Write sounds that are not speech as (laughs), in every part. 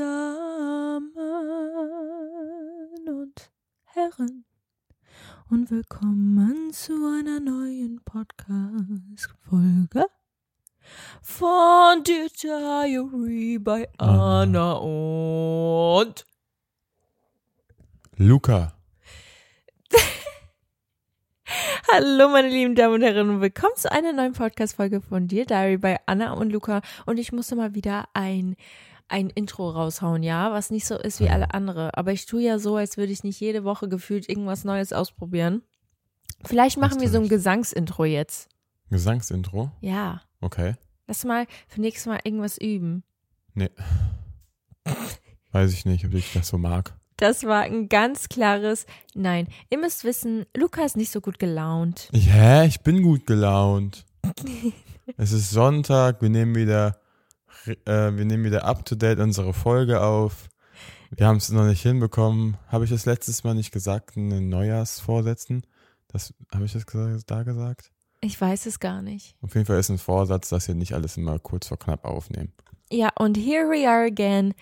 Damen und Herren und willkommen zu einer neuen Podcast-Folge von Dear Diary bei Anna und Luca. (laughs) Hallo, meine lieben Damen und Herren, und willkommen zu einer neuen Podcast-Folge von Dear Diary bei Anna und Luca. Und ich musste mal wieder ein, ein Intro raushauen, ja, was nicht so ist wie alle andere. Aber ich tue ja so, als würde ich nicht jede Woche gefühlt irgendwas Neues ausprobieren. Vielleicht machen wir so ein Gesangsintro jetzt. Gesangsintro? Ja. Okay. Lass mal für nächstes Mal irgendwas üben. Nee. Weiß ich nicht, ob ich das so mag. Das war ein ganz klares Nein. Ihr müsst wissen, Luca ist nicht so gut gelaunt. Ja, ich bin gut gelaunt. es ist Sonntag, wir nehmen wieder, äh, wir nehmen wieder up to date unsere Folge auf. Wir haben es noch nicht hinbekommen. Habe ich das letztes Mal nicht gesagt in den Neujahrsvorsätzen? Das habe ich das da gesagt? Ich weiß es gar nicht. Auf jeden Fall ist ein Vorsatz, dass wir nicht alles immer kurz vor knapp aufnehmen. Ja, und here we are again.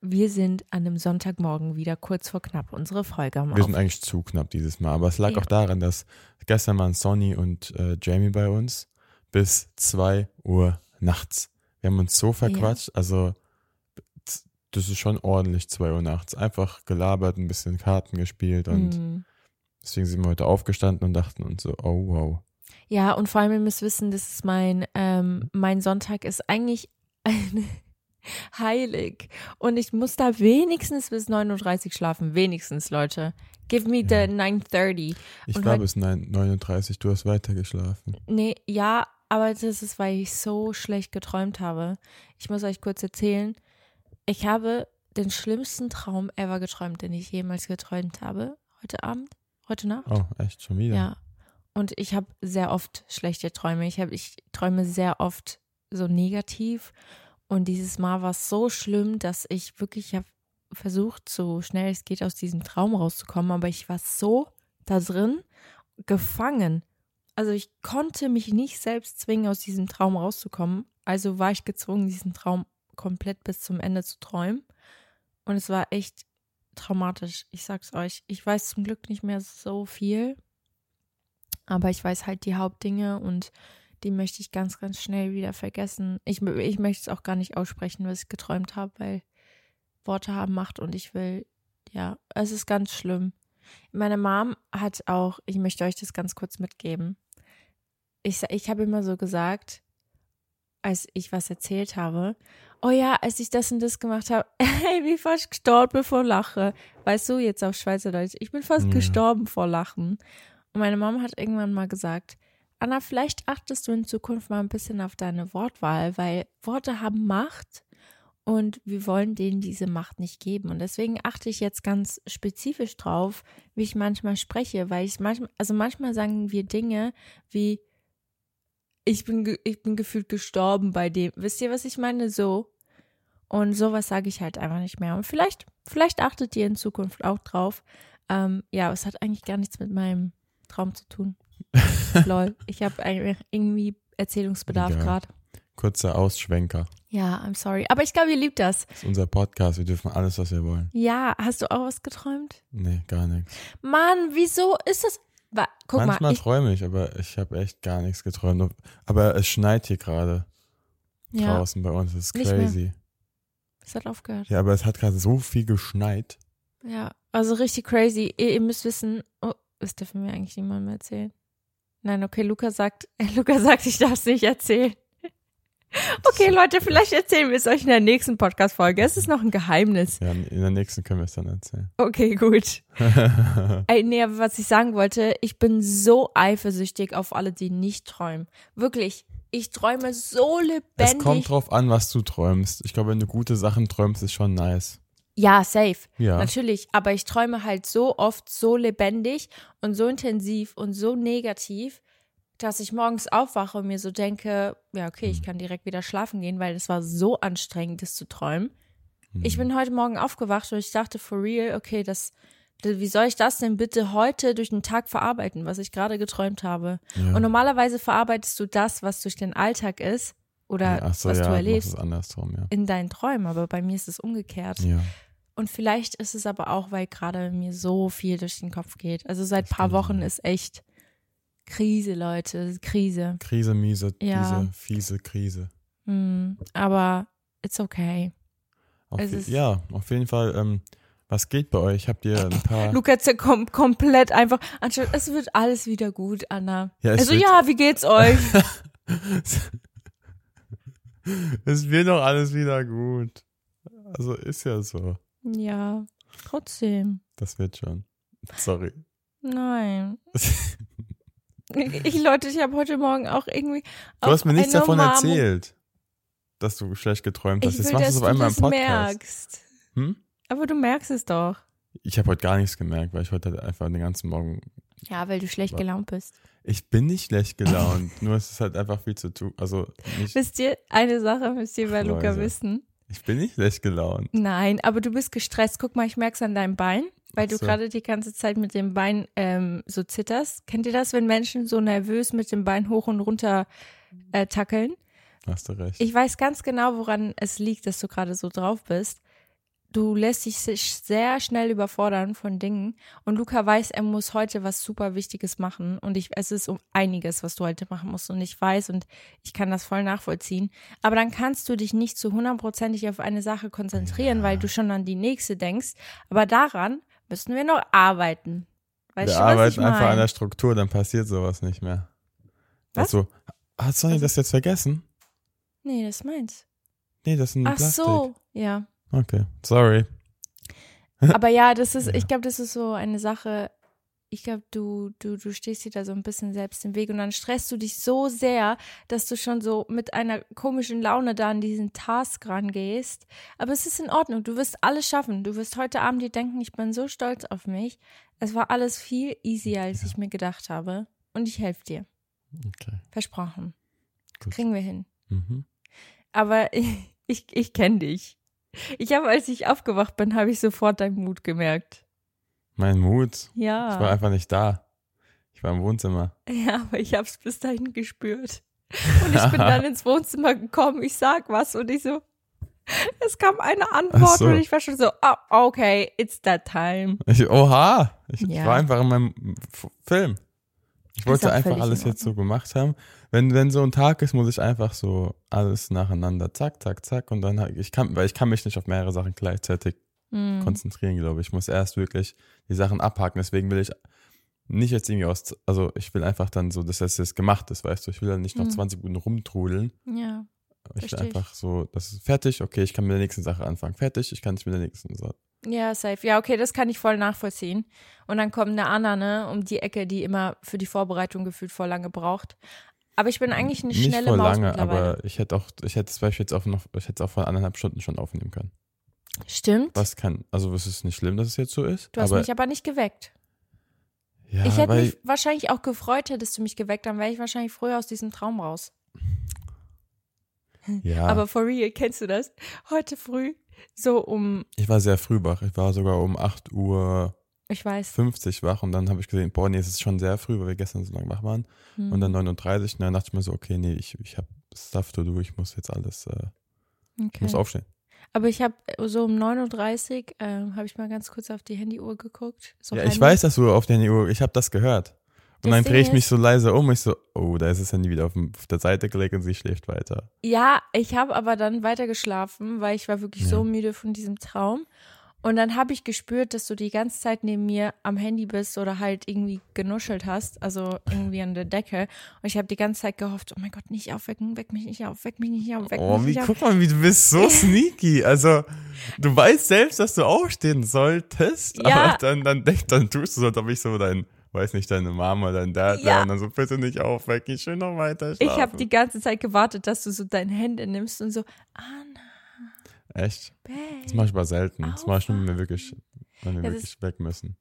Wir sind an einem Sonntagmorgen wieder kurz vor knapp unsere Folge am Wir sind eigentlich zu knapp dieses Mal, aber es lag Ja. auch daran, dass gestern waren Sonny und äh, Jamie bei uns bis 2 Uhr nachts. Wir haben uns so verquatscht, also das ist schon ordentlich 2 Uhr nachts. Einfach gelabert, ein bisschen Karten gespielt und Mhm. deswegen sind wir heute aufgestanden und dachten uns so, oh wow. Ja, und vor allem, ihr müsst wissen, das ist mein, ähm, mein Sonntag ist eigentlich (laughs) heilig. Und ich muss da wenigstens bis 39 schlafen. Wenigstens, Leute. Give me the 9.30. Ich Und war bis 9 39, du hast weiter geschlafen. Nee, ja, aber das ist, weil ich so schlecht geträumt habe. Ich muss euch kurz erzählen. Ich habe den schlimmsten Traum ever geträumt, den ich jemals geträumt habe. Heute Abend, heute Nacht. Oh, echt schon wieder? Ja. Und ich habe sehr oft schlechte Träume. Ich, hab, ich träume sehr oft so negativ. Und dieses Mal war es so schlimm, dass ich wirklich habe versucht, so schnell es geht aus diesem Traum rauszukommen. Aber ich war so da drin, gefangen. Also ich konnte mich nicht selbst zwingen, aus diesem Traum rauszukommen. Also war ich gezwungen, diesen Traum komplett bis zum Ende zu träumen. Und es war echt traumatisch. Ich sag's euch. Ich weiß zum Glück nicht mehr so viel. Aber ich weiß halt die Hauptdinge und die möchte ich ganz, ganz schnell wieder vergessen. Ich, ich möchte es auch gar nicht aussprechen, was ich geträumt habe, weil Worte haben Macht und ich will, ja, es ist ganz schlimm. Meine Mom hat auch, ich möchte euch das ganz kurz mitgeben. Ich, ich habe immer so gesagt, als ich was erzählt habe, oh ja, als ich das und das gemacht habe, (laughs) hey, wie fast gestorben vor Lachen. Weißt du, jetzt auf Schweizerdeutsch, ich bin fast ja. gestorben vor Lachen. Und meine Mom hat irgendwann mal gesagt, Anna, vielleicht achtest du in Zukunft mal ein bisschen auf deine Wortwahl, weil Worte haben Macht und wir wollen denen diese Macht nicht geben. Und deswegen achte ich jetzt ganz spezifisch drauf, wie ich manchmal spreche, weil ich manchmal, also manchmal sagen wir Dinge wie, ich bin, ich bin gefühlt gestorben bei dem. Wisst ihr, was ich meine? So. Und sowas sage ich halt einfach nicht mehr. Und vielleicht, vielleicht achtet ihr in Zukunft auch drauf. Ähm, ja, es hat eigentlich gar nichts mit meinem Traum zu tun. (laughs) Lol. Ich habe irgendwie Erzählungsbedarf ja. gerade. Kurzer Ausschwenker. Ja, I'm sorry. Aber ich glaube, ihr liebt das. Das ist unser Podcast. Wir dürfen alles, was wir wollen. Ja, hast du auch was geträumt? Nee, gar nichts. Mann, wieso ist das? Guck Manchmal träume ich, aber ich habe echt gar nichts geträumt. Aber es schneit hier gerade ja. draußen bei uns. Das ist crazy. Es hat aufgehört. Ja, aber es hat gerade so viel geschneit. Ja, also richtig crazy. Ihr, ihr müsst wissen, oh, das dürfen wir eigentlich niemandem mehr erzählen. Nein, okay, Luca sagt, (laughs) Luca sagt, ich darf es nicht erzählen. Okay, Leute, vielleicht erzählen wir es euch in der nächsten Podcast-Folge. Es ist noch ein Geheimnis. Ja, in der nächsten können wir es dann erzählen. Okay, gut. (laughs) Ey, nee, aber was ich sagen wollte, ich bin so eifersüchtig auf alle, die nicht träumen. Wirklich, ich träume so lebendig. Es kommt drauf an, was du träumst. Ich glaube, wenn du gute Sachen träumst, ist schon nice. Ja, safe. Ja. Natürlich. Aber ich träume halt so oft so lebendig und so intensiv und so negativ, dass ich morgens aufwache und mir so denke, ja, okay, ich hm. kann direkt wieder schlafen gehen, weil es war so anstrengend, das zu träumen. Mhm. Ich bin heute Morgen aufgewacht und ich dachte, for real, okay, das, wie soll ich das denn bitte heute durch den Tag verarbeiten, was ich gerade geträumt habe? Ja. Und normalerweise verarbeitest du das, was durch den Alltag ist oder ja, so, was ja, du erlebst, in deinen Träumen. Aber bei mir ist es umgekehrt. Und vielleicht ist es aber auch, weil gerade mir so viel durch den Kopf geht. Also seit paar Wochen ist echt Krise, Leute, Krise. Krise, miese, ja. diese fiese Krise. Mm, aber it's okay. Auf ja, auf jeden Fall. Ähm, was geht bei euch? Habt ihr ein paar. (laughs) Lukas kom komplett einfach. Anstatt, es wird alles wieder gut, Anna. Ja, also ja, wie geht's euch? (laughs) es wird doch alles wieder gut. Also ist ja so. Ja, trotzdem. Das wird schon. Sorry. Nein. (laughs) ich, Leute, ich habe heute Morgen auch irgendwie. Du hast mir nichts davon Marmor erzählt, dass du schlecht geträumt hast. Ich Jetzt will, machst du es auf einmal im Podcast. Merkst. Hm? Aber du merkst es doch. Ich habe heute gar nichts gemerkt, weil ich heute halt einfach den ganzen Morgen. Ja, weil du schlecht war. gelaunt bist. Ich bin nicht schlecht gelaunt, nur es ist halt einfach viel zu tun. Also nicht Wisst ihr, eine Sache müsst ihr bei Luca wissen. Ich bin nicht schlecht gelaunt. Nein, aber du bist gestresst. Guck mal, ich merke es an deinem Bein, weil so. du gerade die ganze Zeit mit dem Bein ähm, so zitterst. Kennt ihr das, wenn Menschen so nervös mit dem Bein hoch und runter äh, tackeln? Hast du recht. Ich weiß ganz genau, woran es liegt, dass du gerade so drauf bist du lässt dich sehr schnell überfordern von Dingen und Luca weiß, er muss heute was super Wichtiges machen und ich, es ist um einiges, was du heute machen musst und ich weiß und ich kann das voll nachvollziehen. Aber dann kannst du dich nicht zu hundertprozentig auf eine Sache konzentrieren, ja. weil du schon an die nächste denkst. Aber daran müssen wir noch arbeiten. Weißt wir du, arbeiten einfach an der Struktur, dann passiert sowas nicht mehr. Was? Also, hast du also, das jetzt vergessen? Nee, das meins. Nee, das ist ein Ach Plastik. so, ja. Okay, sorry. Aber ja, das ist, (laughs) ich glaube, das ist so eine Sache. Ich glaube, du, du, du stehst dir da so ein bisschen selbst im Weg und dann stresst du dich so sehr, dass du schon so mit einer komischen Laune da an diesen Task rangehst. Aber es ist in Ordnung. Du wirst alles schaffen. Du wirst heute Abend dir denken, ich bin so stolz auf mich. Es war alles viel easier, als ich mir gedacht habe. Und ich helfe dir. Okay. Versprochen. Gut. Kriegen wir hin. Mhm. Aber (laughs) ich, ich, ich kenne dich. Ich habe, als ich aufgewacht bin, habe ich sofort deinen Mut gemerkt. Mein Mut? Ja. Ich war einfach nicht da. Ich war im Wohnzimmer. Ja, aber ich hab's bis dahin gespürt. Und ich bin (laughs) dann ins Wohnzimmer gekommen, ich sag was und ich so, es kam eine Antwort so. und ich war schon so, oh, okay, it's that time. Ich, oha, ich, ich Ja. war einfach in meinem Film. Ich wollte einfach alles jetzt so gemacht haben. Wenn, wenn so ein Tag ist, muss ich einfach so alles nacheinander, zack, zack, zack. Und dann, ich kann, weil ich kann mich nicht auf mehrere Sachen gleichzeitig Hm. konzentrieren, glaube ich. Ich muss erst wirklich die Sachen abhaken. Deswegen will ich nicht jetzt irgendwie aus, also ich will einfach dann so, dass das jetzt gemacht ist, weißt du. Ich will dann nicht noch Hm. 20 Minuten rumtrudeln. Ja. Ich will einfach so, das ist fertig, okay, ich kann mit der nächsten Sache anfangen. Fertig, ich kann nicht mit der nächsten. So. Ja, safe. Ja, okay, das kann ich voll nachvollziehen. Und dann kommt eine Anna, ne, um die Ecke, die immer für die Vorbereitung gefühlt voll lange braucht. Aber ich bin eigentlich eine Nicht schnelle voll Maus lange, aber ich hätte auch, ich hätte zum Beispiel jetzt auch noch, ich hätte es auch vor anderthalb Stunden schon aufnehmen können. Stimmt. Was kann, also es ist nicht schlimm, dass es jetzt so ist. Du hast aber, mich aber nicht geweckt. ja, ich hätte mich wahrscheinlich auch gefreut, hättest du mich geweckt, dann wäre ich wahrscheinlich früher aus diesem Traum raus. ja, Aber for real, kennst du das? Heute früh, so um, ich war sehr früh wach. Ich war sogar um 8 Uhr ich weiß. 50 wach und dann habe ich gesehen, boah, nee, es ist schon sehr früh, weil wir gestern so lange wach waren. Hm. Und dann 39, und dann dachte ich mir so, okay, nee, ich, ich habe Stuff to do, ich muss jetzt alles, äh, ich okay. muss aufstehen. Aber ich habe so um 9.30 Uhr, ähm, habe ich mal ganz kurz auf die Handyuhr geguckt. So ja, halb- ich weiß, dass du auf der Uhr, ich habe das gehört. Und Das dann drehe ich mich so leise um, ich so, oh, da ist das Handy wieder auf, dem, auf der Seite gelegt und sie schläft weiter. Ja, ich habe aber dann weiter geschlafen, weil ich war wirklich Ja. so müde von diesem Traum. Und dann habe ich gespürt, dass du die ganze Zeit neben mir am Handy bist oder halt irgendwie genuschelt hast, also irgendwie an der Decke. Und ich habe die ganze Zeit gehofft, oh mein Gott, nicht aufwecken, weck mich nicht auf, weck mich nicht auf, weck Oh, mich wie, nicht auf. guck mal, wie du bist so (laughs) sneaky. Also, du weißt selbst, dass du aufstehen solltest, Ja. aber dann, dann, denk, dann tust du so, als ob ich so dein, weiß nicht, deine Mama, dein Dad Ja. und dann so, bitte nicht aufwecken, ich will noch weiter schlafen. Ich habe die ganze Zeit gewartet, dass du so deine Hände nimmst und so, Anna, Echt? babe. Das mache ich aber selten. Das mache ich nur, wenn wir wirklich, wenn wir Ja, wirklich weg müssen.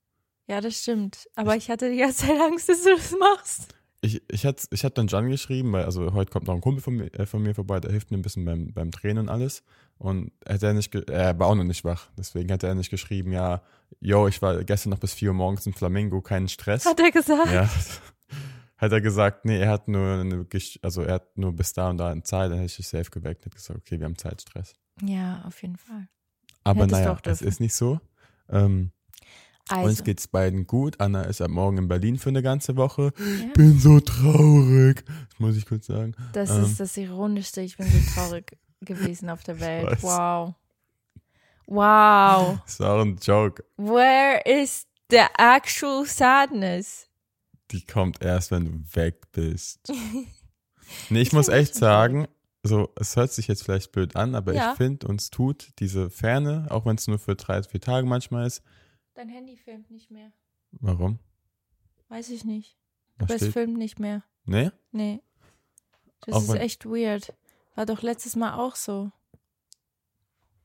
Ja, das stimmt. Aber ich hatte die ganze Zeit Angst, dass du das machst. Ich, ich hatte ich hatte dann Jan geschrieben, weil also heute kommt noch ein Kumpel von mir, äh, von mir vorbei, der hilft mir ein bisschen beim, beim Drehen und alles. Und hätte er nicht, er war auch noch nicht wach. Deswegen hat er nicht geschrieben, ja, yo, ich war gestern noch bis 4 Uhr morgens im Flamingo, keinen Stress. Hat er gesagt. Ja. (laughs) Hat er gesagt, nee, er hat nur eine, also er hat nur bis da und da Zeit, dann hätte ich dich safe geweckt und gesagt, okay, wir haben Zeitstress. Ja, auf jeden Fall. Aber Hättest naja, es dürfen. ist nicht so. Ähm, Uns Also, geht's beiden gut. Anna ist ab morgen in Berlin für eine ganze Woche. ja, Bin so traurig. Das muss ich kurz sagen. das ähm, ist das Ironischste. Ich bin so traurig gewesen auf der (laughs) Welt. Wow. Wow. (laughs) Das war ein Joke. Where is the actual sadness? Die kommt erst, wenn du weg bist. (laughs) Nee, ich muss echt sagen, so, es hört sich jetzt vielleicht blöd an, aber Ja. ich finde, uns tut diese Ferne, auch wenn es nur für drei, vier Tage manchmal ist. Dein Handy filmt nicht mehr. Warum? Weiß ich nicht. Was Aber es filmt nicht mehr. Nee? Nee. Das Auch ist echt weird. War doch letztes Mal auch so.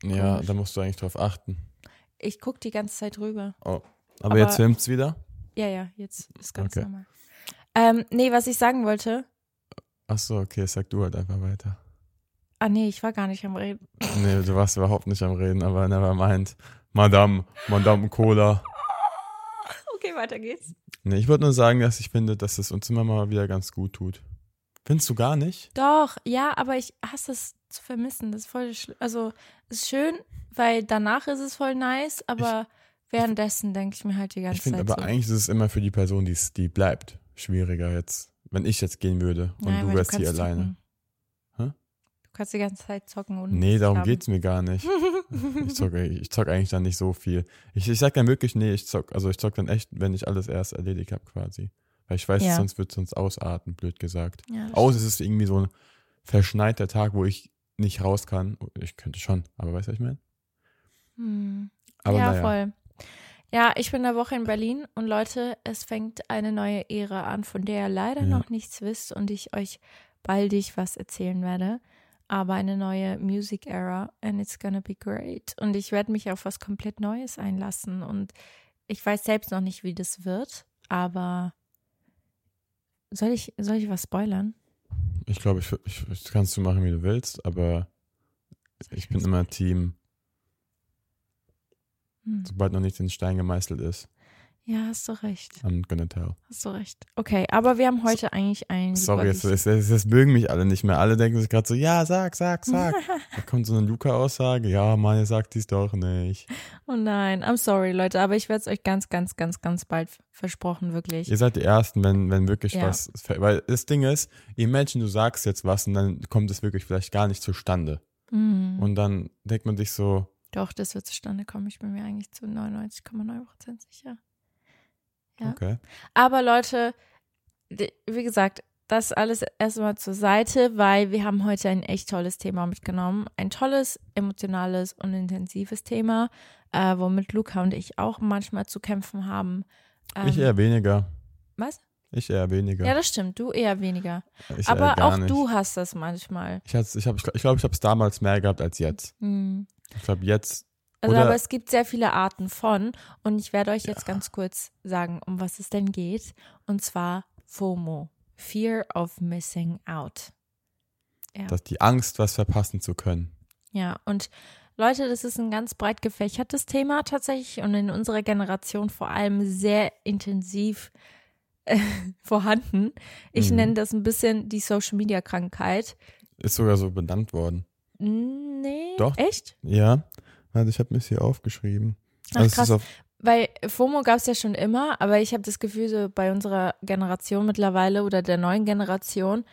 Ja, Komisch. da musst du eigentlich drauf achten. Ich guck die ganze Zeit rüber. Aber, Aber- jetzt filmt's wieder? Ja, ja, jetzt ist ganz Okay. normal. Ähm, nee, was ich sagen wollte. Ach so, okay, sag du halt einfach weiter. Ah, nee, ich war gar nicht am Reden. Nee, du warst überhaupt nicht am Reden, aber never mind. Madame, Madame Cola. Okay, weiter geht's. Nee, ich wollte nur sagen, dass ich finde, dass es uns immer mal wieder ganz gut tut. Findest du gar nicht? Doch, ja, aber ich hasse es zu vermissen. Das ist voll schlimm. Also, es ist schön, weil danach ist es voll nice, aber währenddessen denke ich mir halt die ganze Ich finde Zeit aber so. eigentlich ist es immer für die Person, die's, die bleibt, schwieriger jetzt. Wenn ich jetzt gehen würde und Nein, du wärst hier kannst alleine. Hä? Du kannst die ganze Zeit zocken und Nee, darum schlafen. geht's mir gar nicht. (laughs) Ich zock, ich zock eigentlich dann nicht so viel. Ich, ich sag dann wirklich, nee, ich zock, also ich zock dann echt, wenn ich alles erst erledigt habe quasi. Weil ich weiß, Ja. sonst wird es sonst ausarten, blöd gesagt. Ja, Außer es ist irgendwie so ein verschneiter Tag, wo ich nicht raus kann. Ich könnte schon, aber weißt du, was ich meine? Hm. Aber ja, naja. voll. Ja, ich bin eine Woche in Berlin und Leute, es fängt eine neue Ära an, von der ihr leider Ja. noch nichts wisst und ich euch baldig was erzählen werde. Aber eine neue Music Era and it's gonna be great. Und ich werde mich auf was komplett Neues einlassen und ich weiß selbst noch nicht, wie das wird, aber soll ich, soll ich was spoilern? Ich glaube, ich, ich, das kannst du machen, wie du willst, aber ich bin immer Team, Hm. sobald noch nichts in Stein gemeißelt ist. Ja, hast du recht. I'm gonna tell. Hast du recht. Okay, aber wir haben heute eigentlich ein. Sorry, jetzt, jetzt, jetzt, jetzt mögen mich alle nicht mehr. Alle denken sich gerade so, ja, sag, sag, sag. (laughs) da kommt so eine Luca-Aussage, ja, Mann, ihr sagt dies doch nicht. Oh nein, I'm sorry, Leute, aber ich werde es euch ganz, ganz, ganz, ganz bald versprochen, wirklich. Ihr seid die Ersten, wenn, wenn wirklich Ja. was, weil das Ding ist, imagine, du sagst jetzt was und dann kommt es wirklich vielleicht gar nicht zustande. Mhm. Und dann denkt man sich so, Doch, das wird zustande kommen. Ich bin mir eigentlich zu 99,9% sicher. Ja. okay. Aber Leute, wie gesagt, das alles erstmal zur Seite, weil wir haben heute ein echt tolles Thema mitgenommen. Ein tolles, emotionales und intensives Thema, äh, womit Luca und ich auch manchmal zu kämpfen haben. Ähm, ich eher weniger. Was? Ich eher weniger. Ja, das stimmt. Du eher weniger. ich Aber eher gar auch nicht. du hast das manchmal. Ich, hab's- ich, hab, ich glaube, ich habe es damals mehr gehabt als jetzt. Hm. Ich glaube, jetzt, Also, aber es gibt sehr viele Arten von. Und ich werde euch jetzt ganz kurz sagen, um was es denn geht. Und zwar FOMO. Fear of Missing Out. Ja. dass die Angst, was verpassen zu können. Ja, und Leute, das ist ein ganz breit gefächertes Thema tatsächlich und in unserer Generation vor allem sehr intensiv äh, (laughs) vorhanden. Ich Mhm. nenne das ein bisschen die Social Media Krankheit. Ist sogar so benannt worden. Nee, Doch. echt? Ja, warte, ich habe mir hier aufgeschrieben. Ach, Also es krass. auf, Weil FOMO gab es ja schon immer, aber ich habe das Gefühl, so bei unserer Generation mittlerweile oder der neuen Generation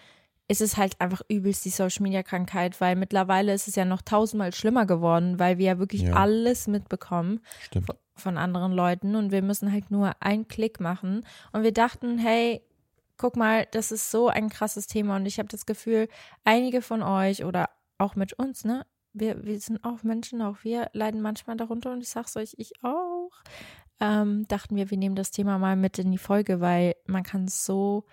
ist es halt einfach übelst die Social Media Krankheit, weil mittlerweile ist es ja noch tausendmal schlimmer geworden, weil wir ja wirklich Ja. alles mitbekommen stimmt. von anderen Leuten und wir müssen halt nur einen Klick machen. Und wir dachten, hey, guck mal, das ist so ein krasses Thema und ich habe das Gefühl, einige von euch oder auch mit uns, ne? Wir, wir sind auch Menschen, auch wir leiden manchmal darunter und ich sag's euch, ich auch. Ähm, dachten wir, wir nehmen das Thema mal mit in die Folge, weil man kann so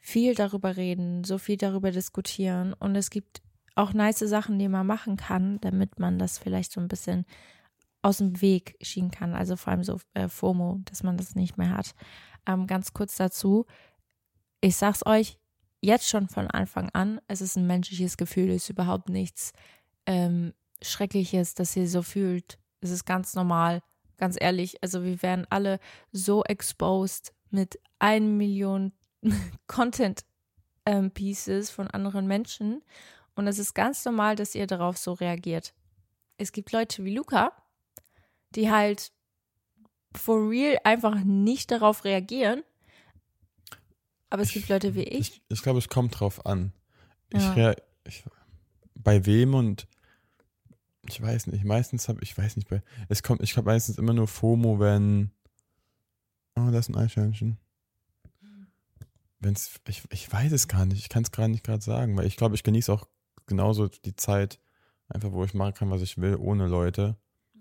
viel darüber reden, so viel darüber diskutieren und es gibt auch nice Sachen, die man machen kann, damit man das vielleicht so ein bisschen aus dem Weg schieben kann. Also vor allem so äh, FOMO, dass man das nicht mehr hat. Ähm, ganz kurz dazu. Ich sag's euch jetzt schon von Anfang an, es ist ein menschliches Gefühl, es ist überhaupt nichts ähm, Schreckliches, dass ihr so fühlt. Es ist ganz normal, ganz ehrlich. Also wir werden alle so exposed mit 1 Million (laughs) Content ähm, Pieces von anderen Menschen. Und es ist ganz normal, dass ihr darauf so reagiert. Es gibt Leute wie Luca, die halt for real einfach nicht darauf reagieren. Aber es gibt Leute wie ich. Ich, ich glaube, es kommt drauf an. Ich, Ja. ich bei wem und ich weiß nicht, meistens habe ich weiß nicht, bei es kommt, ich habe meistens immer nur FOMO, wenn Oh, da ist ein Eichhörnchen. Wenn's, ich, ich weiß es gar nicht, ich kann es gerade nicht gerade sagen, weil ich glaube, ich genieße auch genauso die Zeit, einfach wo ich machen kann, was ich will, ohne Leute,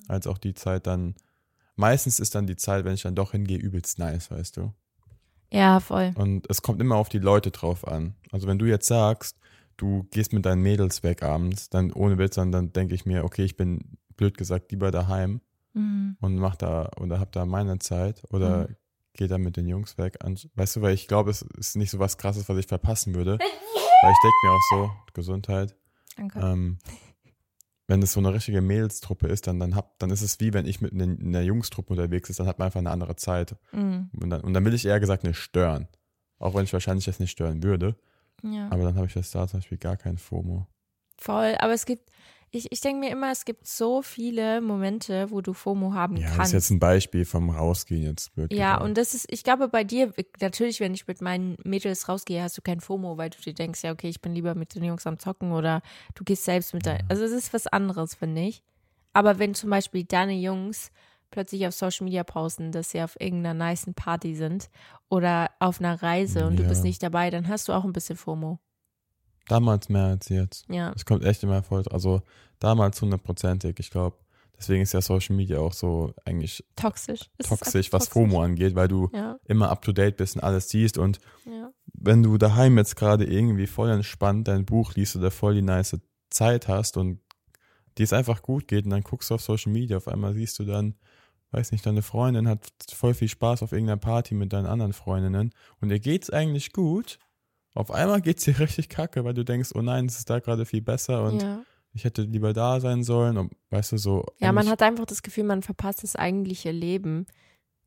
als auch die Zeit dann, meistens ist dann die Zeit, wenn ich dann doch hingehe, übelst nice, weißt du. Ja, voll. Und es kommt immer auf die Leute drauf an. Also wenn du jetzt sagst, du gehst mit deinen Mädels weg abends, dann ohne Witz, dann, dann denke ich mir, okay, ich bin blöd gesagt lieber daheim Mhm. und mach da oder hab da meine Zeit oder Mhm. geh da mit den Jungs weg. An, weißt du, weil ich glaube, es ist nicht so was krasses, was ich verpassen würde. weil ich denke mir auch so, Gesundheit. Danke. Ähm, wenn es so eine richtige Mädelstruppe ist, dann, dann, hab, dann ist es wie wenn ich mit in einer Jungstruppe unterwegs ist, dann hat man einfach eine andere Zeit. Mhm. Und dann, und dann will ich eher gesagt nicht stören. Auch wenn ich wahrscheinlich das nicht stören würde. Ja. Aber dann habe ich das da zum Beispiel gar kein FOMO. Voll. Aber es gibt, ich, ich denke mir immer, es gibt so viele Momente, wo du FOMO haben Ja, das kannst. ist jetzt ein Beispiel vom Rausgehen jetzt blöd Ja, und das ist, ich glaube, bei dir, natürlich, wenn ich mit meinen Mädels rausgehe, hast du kein FOMO, weil du dir denkst, ja, okay, ich bin lieber mit den Jungs am Zocken oder du gehst selbst mit deinen. Also, es ist was anderes, finde ich. Aber wenn zum Beispiel deine Jungs plötzlich auf Social Media posten, dass sie auf irgendeiner nicen Party sind oder auf einer Reise und du Ja. bist nicht dabei, dann hast du auch ein bisschen FOMO. Damals mehr als jetzt. Ja. Es kommt echt immer voll. Also damals hundertprozentig, ich glaube. Deswegen ist ja Social Media auch so eigentlich Toxisch. Toxisch, was FOMO angeht, weil du Ja, immer up to date bist und alles siehst. Und ja. wenn du daheim jetzt gerade irgendwie voll entspannt dein Buch liest oder voll die nice Zeit hast und dir es einfach gut geht und dann guckst du auf Social Media, auf einmal siehst du dann, weiß nicht, deine Freundin hat voll viel Spaß auf irgendeiner Party mit deinen anderen Freundinnen und ihr geht's eigentlich gut. Auf einmal geht's dir (laughs) richtig kacke, weil du denkst, oh nein, es ist da gerade viel besser und ja. ich hätte lieber da sein sollen und weißt du so. Ja, man hat einfach das Gefühl, man verpasst das eigentliche Leben,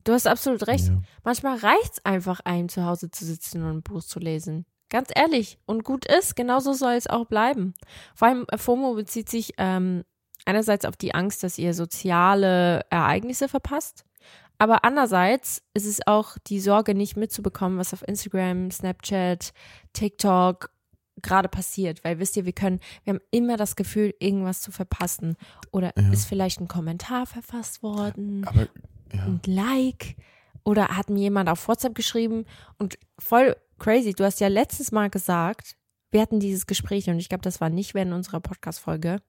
Du hast absolut recht. Ja. Manchmal reicht es einfach, einem zu Hause zu sitzen und ein Buch zu lesen. Ganz ehrlich. Und gut ist, genauso soll es auch bleiben. Vor allem äh, FOMO bezieht sich ähm, einerseits auf die Angst, dass ihr soziale Ereignisse verpasst. Aber andererseits ist es auch die Sorge, nicht mitzubekommen, was auf Instagram, Snapchat, TikTok gerade passiert. Weil wisst ihr, wir können, wir haben immer das Gefühl, irgendwas zu verpassen. Oder Ja. ist vielleicht ein Kommentar verfasst worden Aber ja. ein Like oder hat mir jemand auf WhatsApp geschrieben und voll crazy. Du hast ja letztes Mal gesagt, wir hatten dieses Gespräch und ich glaube, das war nicht während unserer Podcast-Folge,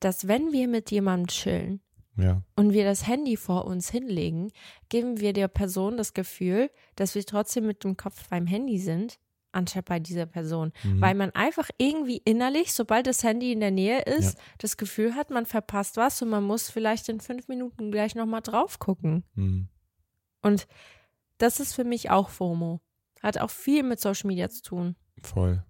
dass wenn wir mit jemandem chillen ja. und wir das Handy vor uns hinlegen, geben wir der Person das Gefühl, dass wir trotzdem mit dem Kopf beim Handy sind, anstatt bei dieser Person. Mhm. Weil man einfach irgendwie innerlich, sobald das Handy in der Nähe ist, Ja. das Gefühl hat, man verpasst was und man muss vielleicht in fünf Minuten gleich nochmal drauf gucken. Mhm. Und das ist für mich auch FOMO. Hat auch viel mit Social Media zu tun. Voll.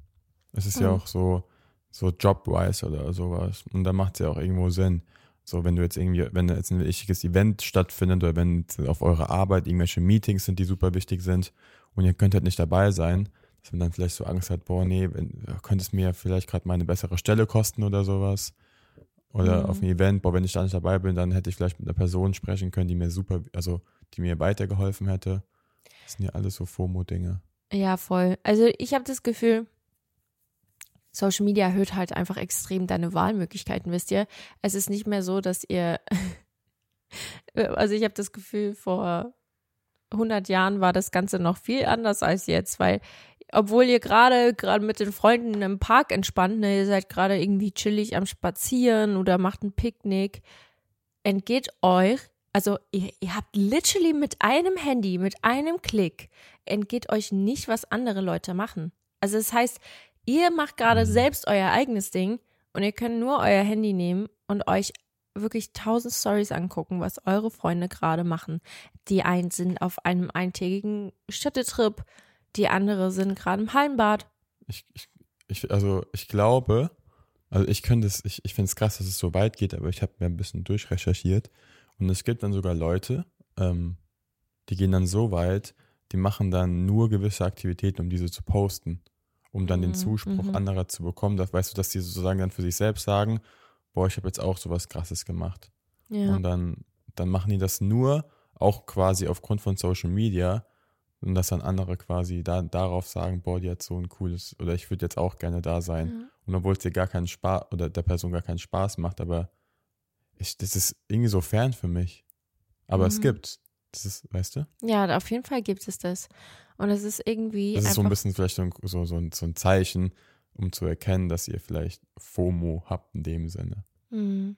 Es ist ja Mhm. auch so, so jobwise oder sowas. Und da macht es ja auch irgendwo Sinn. So, wenn du jetzt irgendwie, wenn jetzt ein wichtiges Event stattfindet oder wenn auf eurer Arbeit irgendwelche Meetings sind, die super wichtig sind und ihr könnt halt nicht dabei sein, dass man dann vielleicht so Angst hat, boah, nee, könnte es mir vielleicht gerade mal eine bessere Stelle kosten oder sowas. Oder Mhm. auf einem Event, boah, wenn ich da nicht dabei bin, dann hätte ich vielleicht mit einer Person sprechen können, die mir super, also die mir weitergeholfen hätte. Das sind ja alles so FOMO-Dinge. Ja, voll. Also ich habe das Gefühl, Social Media erhöht halt einfach extrem deine Wahlmöglichkeiten, wisst ihr? Es ist nicht mehr so, dass ihr, (laughs) also ich habe das Gefühl, vor 100 Jahren war das Ganze noch viel anders als jetzt, weil obwohl ihr gerade gerade mit den Freunden im Park entspannt, ne, ihr seid gerade irgendwie chillig am Spazieren oder macht ein Picknick, entgeht euch, also ihr, ihr habt literally mit einem Handy, mit einem Klick, entgeht euch nicht, was andere Leute machen. Also das heißt, ihr macht gerade selbst euer eigenes Ding und ihr könnt nur euer Handy nehmen und euch wirklich tausend Stories angucken, was eure Freunde gerade machen. Die einen sind auf einem eintägigen Städtetrip, die andere sind gerade im Hallenbad. ich, ich, ich, also ich glaube, also ich könnte es, ich, ich finde es krass, dass es so weit geht, aber ich habe mir ein bisschen durchrecherchiert und es gibt dann sogar Leute, ähm, die gehen dann so weit, die machen dann nur gewisse Aktivitäten, um diese zu posten, um dann den Mhm, Zuspruch mhm. anderer zu bekommen. Das weißt du, dass die sozusagen dann für sich selbst sagen, boah, ich habe jetzt auch sowas Krasses gemacht. Ja. Und dann, dann machen die das nur auch quasi aufgrund von Social Media und dass dann andere quasi da, darauf sagen, boah, die hat so ein cooles, oder ich würde jetzt auch gerne da sein. Ja. Und obwohl es dir gar keinen Spaß oder der Person gar keinen Spaß macht, aber ich, das ist irgendwie so fern für mich. Aber es Mhm. Das ist, weißt du? ja, auf jeden Fall gibt es das. Und es ist irgendwie Das ist so ein bisschen vielleicht so ein, so, so, ein, so ein Zeichen, um zu erkennen, dass ihr vielleicht FOMO habt in dem Sinne. Mhm.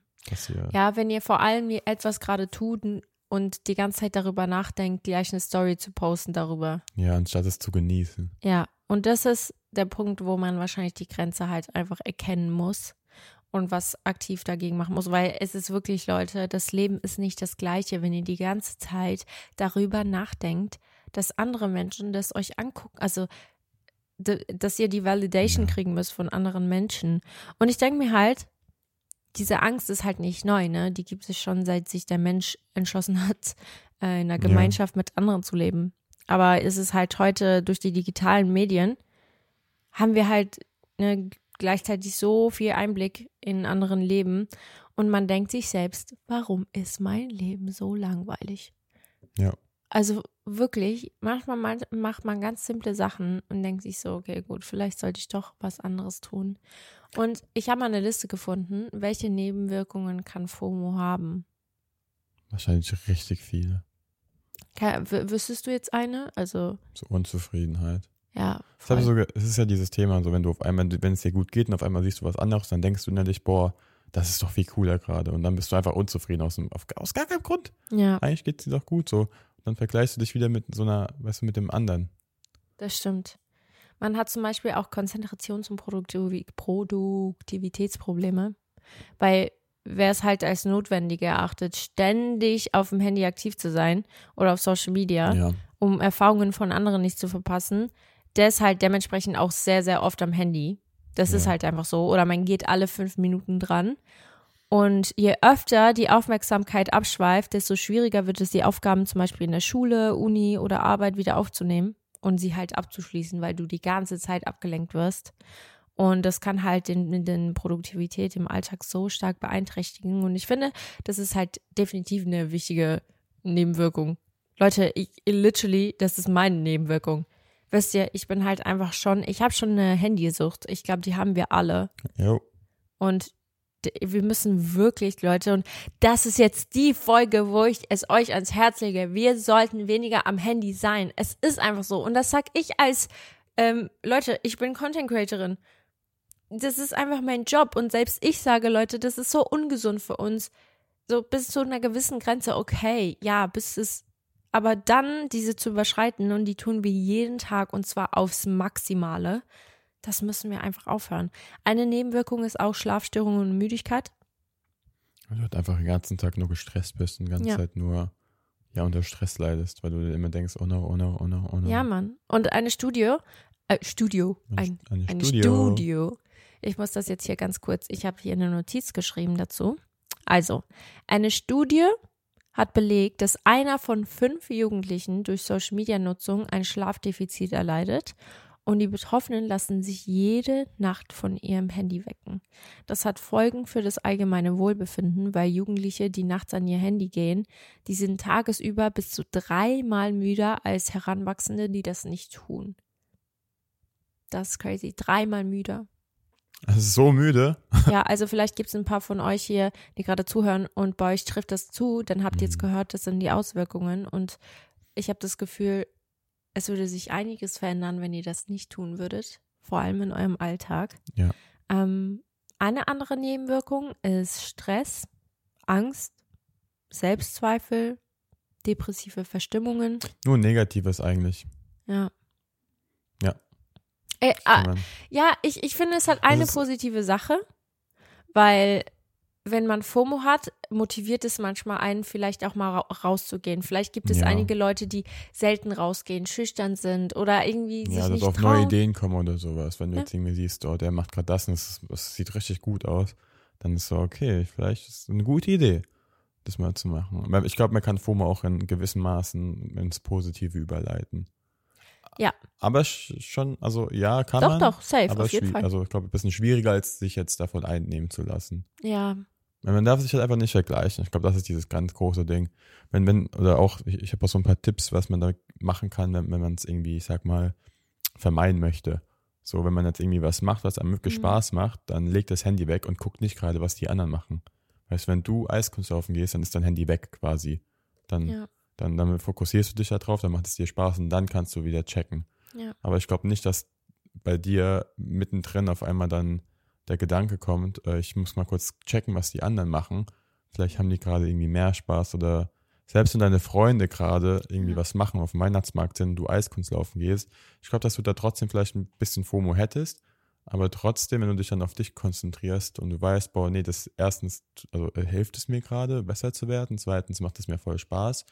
Ja, wenn ihr vor allem etwas gerade tut und die ganze Zeit darüber nachdenkt, gleich eine Story zu posten darüber. ja, anstatt es zu genießen. Ja, und das ist der Punkt, wo man wahrscheinlich die Grenze halt einfach erkennen muss und was aktiv dagegen machen muss, weil es ist wirklich, Leute, das Leben ist nicht das gleiche, wenn ihr die ganze Zeit darüber nachdenkt, dass andere Menschen das euch angucken, also dass ihr die Validation Ja. kriegen müsst von anderen Menschen. Und ich denke mir halt, diese Angst ist halt nicht neu, ne? Die gibt es schon, seit sich der Mensch entschlossen hat, äh, in einer Ja. Gemeinschaft mit anderen zu leben. Aber es ist halt heute durch die digitalen Medien, haben wir halt ne, gleichzeitig so viel Einblick in anderen Leben und man denkt sich selbst, warum ist mein Leben so langweilig? Ja. Also wirklich, manchmal man- macht man ganz simple Sachen und denkt sich so, okay, gut, vielleicht sollte ich doch was anderes tun. Und ich habe mal eine Liste gefunden, welche Nebenwirkungen kann FOMO haben. Wahrscheinlich richtig viele. Wüsstest du jetzt eine? Also, So Unzufriedenheit. Ja. Das habe ich voll. sogar, es ist ja dieses Thema, so wenn du auf einmal, wenn es dir gut geht und auf einmal siehst du was anderes, dann denkst du innerlich, boah, das ist doch viel cooler gerade. Und dann bist du einfach unzufrieden aus, dem, auf, aus gar keinem Grund. Ja, Eigentlich geht es dir doch gut so. Und dann vergleichst du dich wieder mit so einer, weißt du, mit dem anderen. das stimmt. Man hat zum Beispiel auch Konzentrations- und Produktiv Produktivitätsprobleme, weil wer es halt als notwendig erachtet, ständig auf dem Handy aktiv zu sein oder auf Social Media, Ja. um Erfahrungen von anderen nicht zu verpassen, der ist halt dementsprechend auch sehr, sehr oft am Handy. Das ist Ja. halt einfach so. Oder man geht alle fünf Minuten dran. Und je öfter die Aufmerksamkeit abschweift, desto schwieriger wird es, die Aufgaben zum Beispiel in der Schule, Uni oder Arbeit wieder aufzunehmen und sie halt abzuschließen, weil du die ganze Zeit abgelenkt wirst. Und das kann halt den, den Produktivität im Alltag so stark beeinträchtigen. Und ich finde, das ist halt definitiv eine wichtige Nebenwirkung. Leute, ich literally, das ist meine Nebenwirkung. Wisst ihr, ich bin halt einfach schon, ich habe schon eine Handysucht. Ich glaube, die haben wir alle. Jo. Und wir müssen wirklich, Leute, und das ist jetzt die Folge, wo ich es euch ans Herz lege. Wir sollten weniger am Handy sein. Es ist einfach so. Und das sag ich als, ähm, Leute, ich bin Content Creatorin. Das ist einfach mein Job. Und selbst ich sage, Leute, das ist so ungesund für uns. So bis zu einer gewissen Grenze, okay, ja, bis es, aber dann diese zu überschreiten und die tun wir jeden Tag und zwar aufs Maximale das müssen wir einfach aufhören. Eine Nebenwirkung ist auch Schlafstörungen und Müdigkeit. Weil du halt einfach den ganzen Tag nur gestresst bist und die ganze Ja. Zeit nur ja unter Stress leidest, weil du immer denkst, oh no, oh no, oh no, oh no. Ja, Mann. Und eine Studio, äh, Studio, ein, ein ein Studio. Studio. Ich muss das jetzt hier ganz kurz, ich habe hier eine Notiz geschrieben dazu. Also, eine Studie hat belegt, dass einer von fünf Jugendlichen durch Social-Media-Nutzung ein Schlafdefizit erleidet und die Betroffenen lassen sich jede Nacht von ihrem Handy wecken. Das hat Folgen für das allgemeine Wohlbefinden, weil Jugendliche, die nachts an ihr Handy gehen, die sind tagesüber bis zu dreimal müder als Heranwachsende, die das nicht tun. Das ist crazy. Dreimal müder. So müde. (laughs) Ja, also vielleicht gibt es ein paar von euch hier, die gerade zuhören und bei euch trifft das zu, dann habt ihr jetzt Mhm. gehört, das sind die Auswirkungen und ich habe das Gefühl, es würde sich einiges verändern, wenn ihr das nicht tun würdet, vor allem in eurem Alltag. Ja. Ähm, eine andere Nebenwirkung ist Stress, Angst, Selbstzweifel, depressive Verstimmungen. Nur Negatives eigentlich. Ja. Ja. Ey, ah, ja, ich, ich finde, es hat eine positive Sache, weil wenn man FOMO hat, motiviert es manchmal einen, vielleicht auch mal ra rauszugehen. Vielleicht gibt es Ja. einige Leute, die selten rausgehen, schüchtern sind oder irgendwie sich Ja, dass nicht auf trauen. neue Ideen kommen oder sowas. Wenn du Ja. jetzt irgendwie siehst, oh, der macht gerade das und das, das sieht richtig gut aus, dann ist so, okay, vielleicht ist es eine gute Idee, das mal zu machen. Ich glaube, man kann FOMO auch in gewissen Maßen ins Positive überleiten. Ja. Aber sch- schon, also ja, kann Doch, man. doch, safe, aber auf jeden Fall. Also ich glaube, ein bisschen schwieriger, als sich jetzt davon einnehmen zu lassen. Ja, Man darf sich halt einfach nicht vergleichen. Ich glaube, das ist dieses ganz große Ding. Wenn, wenn, oder auch, ich, ich habe auch so ein paar Tipps, was man da machen kann, wenn, wenn man es irgendwie, ich sag mal, vermeiden möchte. So, wenn man jetzt irgendwie was macht, was einem wirklich Mhm. Spaß macht, dann legt das Handy weg und guckt nicht gerade, was die anderen machen. Weißt wenn du Eiskunstlaufen gehst, dann ist dein Handy weg quasi. Dann, ja, dann, dann fokussierst du dich da drauf, dann macht es dir Spaß und dann kannst du wieder checken. ja. Aber ich glaube nicht, dass bei dir mittendrin auf einmal dann der Gedanke kommt, äh, ich muss mal kurz checken, was die anderen machen. Vielleicht haben die gerade irgendwie mehr Spaß oder selbst wenn deine Freunde gerade irgendwie Ja. was machen auf dem Weihnachtsmarkt sind, du Eiskunst laufen gehst. Ich glaube, dass du da trotzdem vielleicht ein bisschen FOMO hättest, aber trotzdem, wenn du dich dann auf dich konzentrierst und du weißt, boah, nee, das erstens, also äh, hilft es mir gerade, besser zu werden, zweitens macht es mir voll Spaß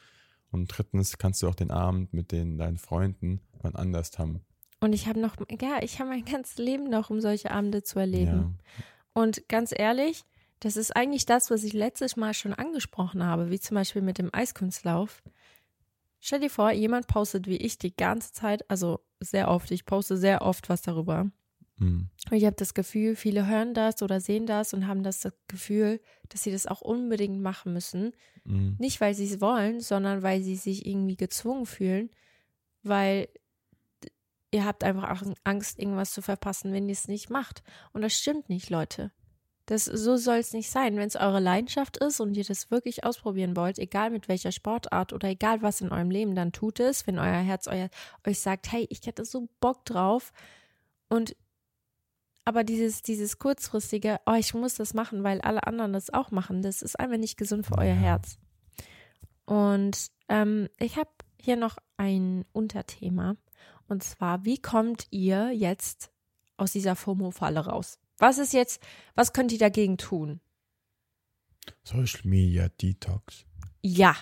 und drittens kannst du auch den Abend mit den deinen Freunden wann anders haben. Und ich habe noch, ja, ich habe mein ganzes Leben noch, um solche Abende zu erleben. Ja. Und ganz ehrlich, das ist eigentlich das, was ich letztes Mal schon angesprochen habe, wie zum Beispiel mit dem Eiskunstlauf. Stell dir vor, jemand postet wie ich die ganze Zeit, also sehr oft, ich poste sehr oft was darüber. Mhm. Und ich habe das Gefühl, viele hören das oder sehen das und haben das Gefühl, dass sie das auch unbedingt machen müssen. Mhm. Nicht, weil sie es wollen, sondern weil sie sich irgendwie gezwungen fühlen, weil ihr habt einfach Angst, irgendwas zu verpassen, wenn ihr es nicht macht. Und das stimmt nicht, Leute. Das, so soll es nicht sein. Wenn es eure Leidenschaft ist und ihr das wirklich ausprobieren wollt, egal mit welcher Sportart oder egal was in eurem Leben, dann tut es, wenn euer Herz euer, euch sagt, hey, ich hätte so Bock drauf. Und aber dieses, dieses kurzfristige, oh, ich muss das machen, weil alle anderen das auch machen, das ist einfach nicht gesund für euer. Herz. Und ähm, ich habe hier noch ein Unterthema. Und zwar, wie kommt ihr jetzt aus dieser FOMO-Falle raus? Was ist jetzt, was könnt ihr dagegen tun? Social Media Detox. Ja,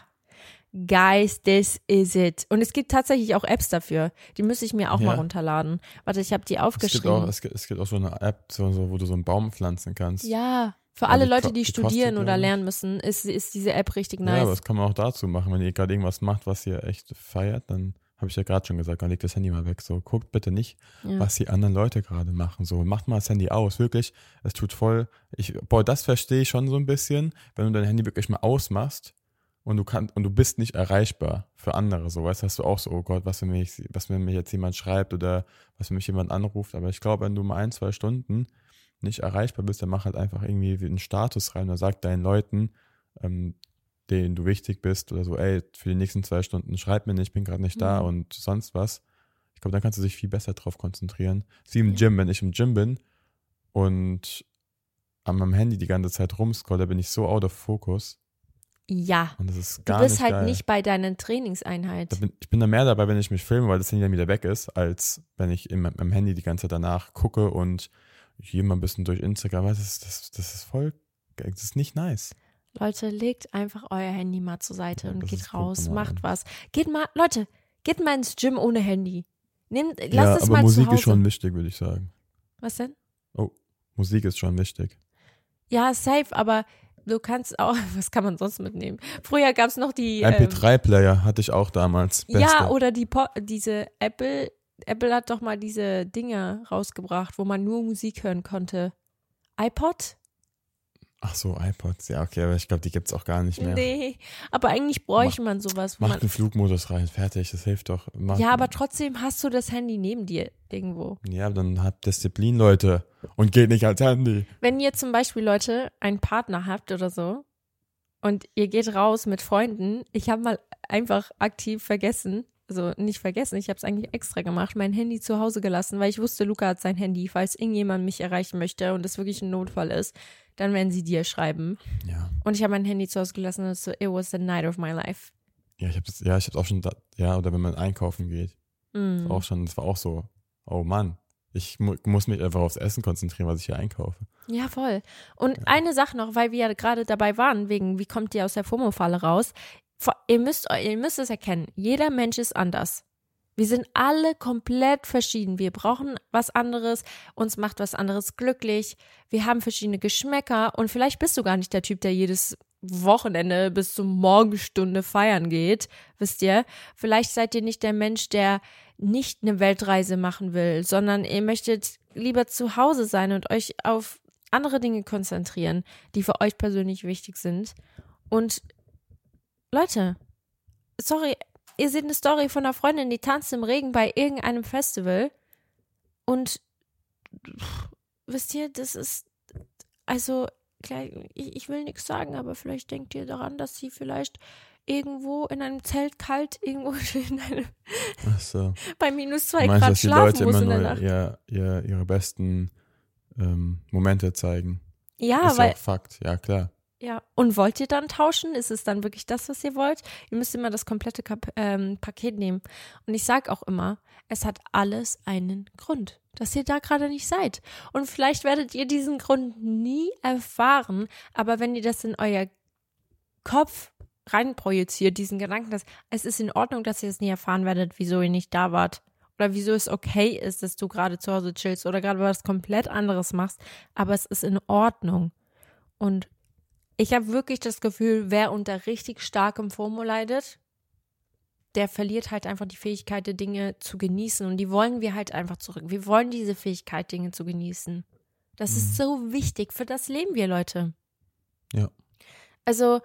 Guys, this is it. Und es gibt tatsächlich auch Apps dafür. Die müsste ich mir auch Ja. mal runterladen. Warte, ich habe die Es gibt, auch, aufgeschrieben. es, gibt, es gibt auch so eine App, so, so, wo du so einen Baum pflanzen kannst. Ja, Für alle die Leute, die studieren oder lernen müssen, ist, ist diese App richtig Ja, aber nice. das kann man auch dazu machen, wenn ihr gerade irgendwas macht, was ihr echt feiert, dann habe ich ja gerade schon gesagt, dann legt das Handy mal weg. So, guckt bitte nicht, Ja. was die anderen Leute gerade machen. So, macht mal das Handy aus, wirklich. Es tut voll. Ich, boah, das verstehe ich schon so ein bisschen, wenn du dein Handy wirklich mal ausmachst und du kannst und du bist nicht erreichbar für andere. So, weißt du, hast du auch so, oh Gott, was wenn mich, was wenn mir jetzt jemand schreibt oder was wenn mich jemand anruft. Aber ich glaube, wenn du mal ein, zwei Stunden nicht erreichbar bist, dann mach halt einfach irgendwie einen Status rein oder sag deinen Leuten, ähm, denen du wichtig bist oder so, ey, für die nächsten zwei Stunden schreib mir nicht, ich bin gerade nicht da Mhm. und sonst was. Ich glaube, dann kannst du dich viel besser drauf konzentrieren. Sie im Gym, wenn ich im Gym bin und an meinem Handy die ganze Zeit rumscroll, da bin ich so out of focus ja. und das ist Du gar bist nicht halt geil. nicht bei deiner Trainingseinheit. Da bin, ich bin da mehr dabei, wenn ich mich filme, weil das Handy dann wieder weg ist, als wenn ich in meinem Handy die ganze Zeit danach gucke und hier mal ein bisschen durch Instagram. Das ist, das, das ist voll, das ist nicht nice. Leute, legt einfach euer Handy mal zur Seite Ja, und geht raus, macht was. Geht mal, Leute, geht mal ins Gym ohne Handy. Nehmt, lasst ja, es aber mal Musik zu Hause. ist schon wichtig, würde ich sagen. Was denn? Musik ist schon wichtig. Ja, safe, aber du kannst auch, (laughs) was kann man sonst mitnehmen? Früher gab es noch die. ähm, MP3-Player hatte ich auch damals. Beste. ja, oder die Po- diese Apple, Apple hat doch mal diese Dinge rausgebracht, wo man nur Musik hören konnte. iPod? Ach so, iPods. Ja, okay, aber ich glaube, die gibt's auch gar nicht mehr. Nee, aber eigentlich bräuchte man sowas, wo Macht man. einen Flugmodus rein, fertig, das hilft doch. Macht, Ja, aber trotzdem hast du das Handy neben dir irgendwo. Ja, dann habt Disziplin, Leute. Und geht nicht als Handy. Wenn ihr zum Beispiel, Leute, einen Partner habt oder so und ihr geht raus mit Freunden, ich habe mal einfach aktiv vergessen, also nicht vergessen, ich habe es eigentlich extra gemacht, mein Handy zu Hause gelassen, weil ich wusste, Luca hat sein Handy, falls irgendjemand mich erreichen möchte und es wirklich ein Notfall ist, dann werden sie dir schreiben. Ja. Und ich habe mein Handy zu Hause gelassen und so, it was the night of my life. Ja, ich hab's, ja, ich hab's auch schon, da, ja, oder wenn man einkaufen geht. Mm. Auch schon, das war auch so, oh Mann, ich mu muss mich einfach aufs Essen konzentrieren, was ich hier einkaufe. Ja, voll. Und eine Sache noch, weil wir ja gerade dabei waren, wegen wie kommt ihr aus der FOMO-Falle raus? Ihr müsst, ihr müsst es erkennen, jeder Mensch ist anders. Wir sind alle komplett verschieden. Wir brauchen was anderes, uns macht was anderes glücklich. Wir haben verschiedene Geschmäcker und vielleicht bist du gar nicht der Typ, der jedes Wochenende bis zur Morgenstunde feiern geht, wisst ihr? Vielleicht seid ihr nicht der Mensch, der nicht eine Weltreise machen will, sondern ihr möchtet lieber zu Hause sein und euch auf andere Dinge konzentrieren, die für euch persönlich wichtig sind. Und Leute, sorry, ihr seht eine Story von einer Freundin, die tanzt im Regen bei irgendeinem Festival und pff, wisst ihr, das ist also klar, ich, ich will nichts sagen, aber vielleicht denkt ihr daran, dass sie vielleicht irgendwo in einem Zelt kalt irgendwo (laughs) in einem, Ach so. bei minus zwei meinst, Grad dass die schlafen Leute muss immer in der nur ihr, ihr, ihre besten ähm, Momente zeigen. Ja, ist ja weil auch Fakt, ja klar. Ja, und wollt ihr dann tauschen? Ist es dann wirklich das, was ihr wollt? Ihr müsst immer das komplette Kap ähm, Paket nehmen. Und ich sag auch immer, es hat alles einen Grund, dass ihr da gerade nicht seid. Und vielleicht werdet ihr diesen Grund nie erfahren, aber wenn ihr das in euer Kopf reinprojiziert, diesen Gedanken, dass es ist in Ordnung, dass ihr es nie erfahren werdet, wieso ihr nicht da wart. Oder wieso es okay ist, dass du gerade zu Hause chillst oder gerade was komplett anderes machst, aber es ist in Ordnung. Und ich habe wirklich das Gefühl, wer unter richtig starkem FOMO leidet, der verliert halt einfach die Fähigkeit, die Dinge zu genießen. Und die wollen wir halt einfach zurück. Wir wollen diese Fähigkeit, Dinge zu genießen. Das ist so wichtig. Für das leben wir, Leute. Ja. Also,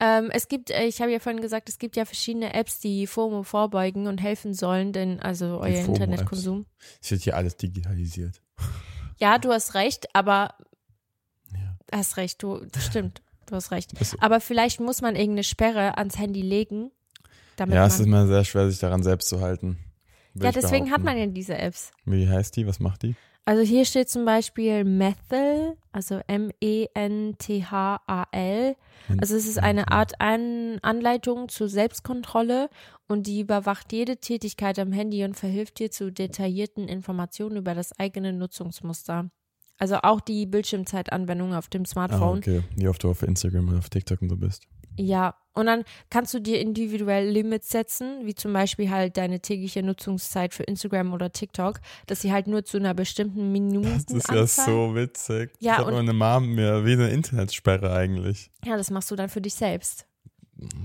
ähm, es gibt, äh, ich habe ja vorhin gesagt, es gibt ja verschiedene Apps, die FOMO vorbeugen und helfen sollen, denn also euer. Internetkonsum. Es wird hier alles digitalisiert. Ja, du hast recht, aber Ja. hast recht, du, das stimmt, du hast recht. Das, Aber vielleicht muss man irgendeine Sperre ans Handy legen, damit ja, es ist immer sehr schwer, sich daran selbst zu halten. Ja, deswegen hat man ja diese Apps. Wie heißt die? Was macht die? Also hier steht zum Beispiel Methyl, also M-E-N-T-H-A-L. Also es ist eine Art An Anleitung zur Selbstkontrolle und die überwacht jede Tätigkeit am Handy und verhilft dir zu detaillierten Informationen über das eigene Nutzungsmuster. Also auch die Bildschirmzeitanwendung auf dem Ah, Smartphone. okay. Wie oft du auf Instagram und auf TikTok und so bist. Ja, und dann kannst du dir individuell Limits setzen, wie zum Beispiel halt deine tägliche Nutzungszeit für Instagram oder TikTok, dass sie halt nur zu einer bestimmten Minute. Das ist ja so witzig. Ja, das hat und- meine Mom mir wie eine Internetsperre eigentlich. Ja, das machst du dann für dich selbst.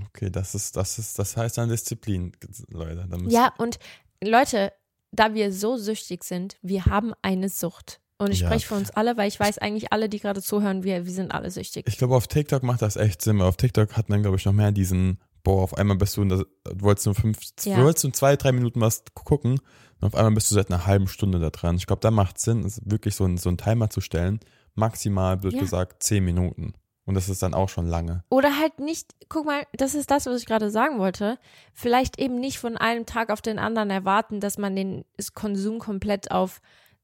Okay, das ist, das ist, das heißt dann Disziplin, Leute. Ja, und Leute, da wir so süchtig sind, wir haben eine Sucht. Und ich Ja. spreche für uns alle, weil ich weiß eigentlich alle, die gerade zuhören, wir, wir sind alle süchtig. Ich glaube, auf TikTok macht das echt Sinn, weil auf TikTok hat man, glaube ich, noch mehr diesen, boah, auf einmal bist du, in der, du wolltest nur fünf, Ja. du wolltest nur zwei, drei Minuten was gucken und auf einmal bist du seit einer halben Stunde da dran. Ich glaube, da macht Sinn, es wirklich so, ein, so einen Timer zu stellen, maximal, blöd Ja. gesagt, zehn Minuten. Und das ist dann auch schon lange. Oder halt nicht, guck mal, das ist das, was ich gerade sagen wollte. Vielleicht eben nicht von einem Tag auf den anderen erwarten, dass man den Konsum komplett auf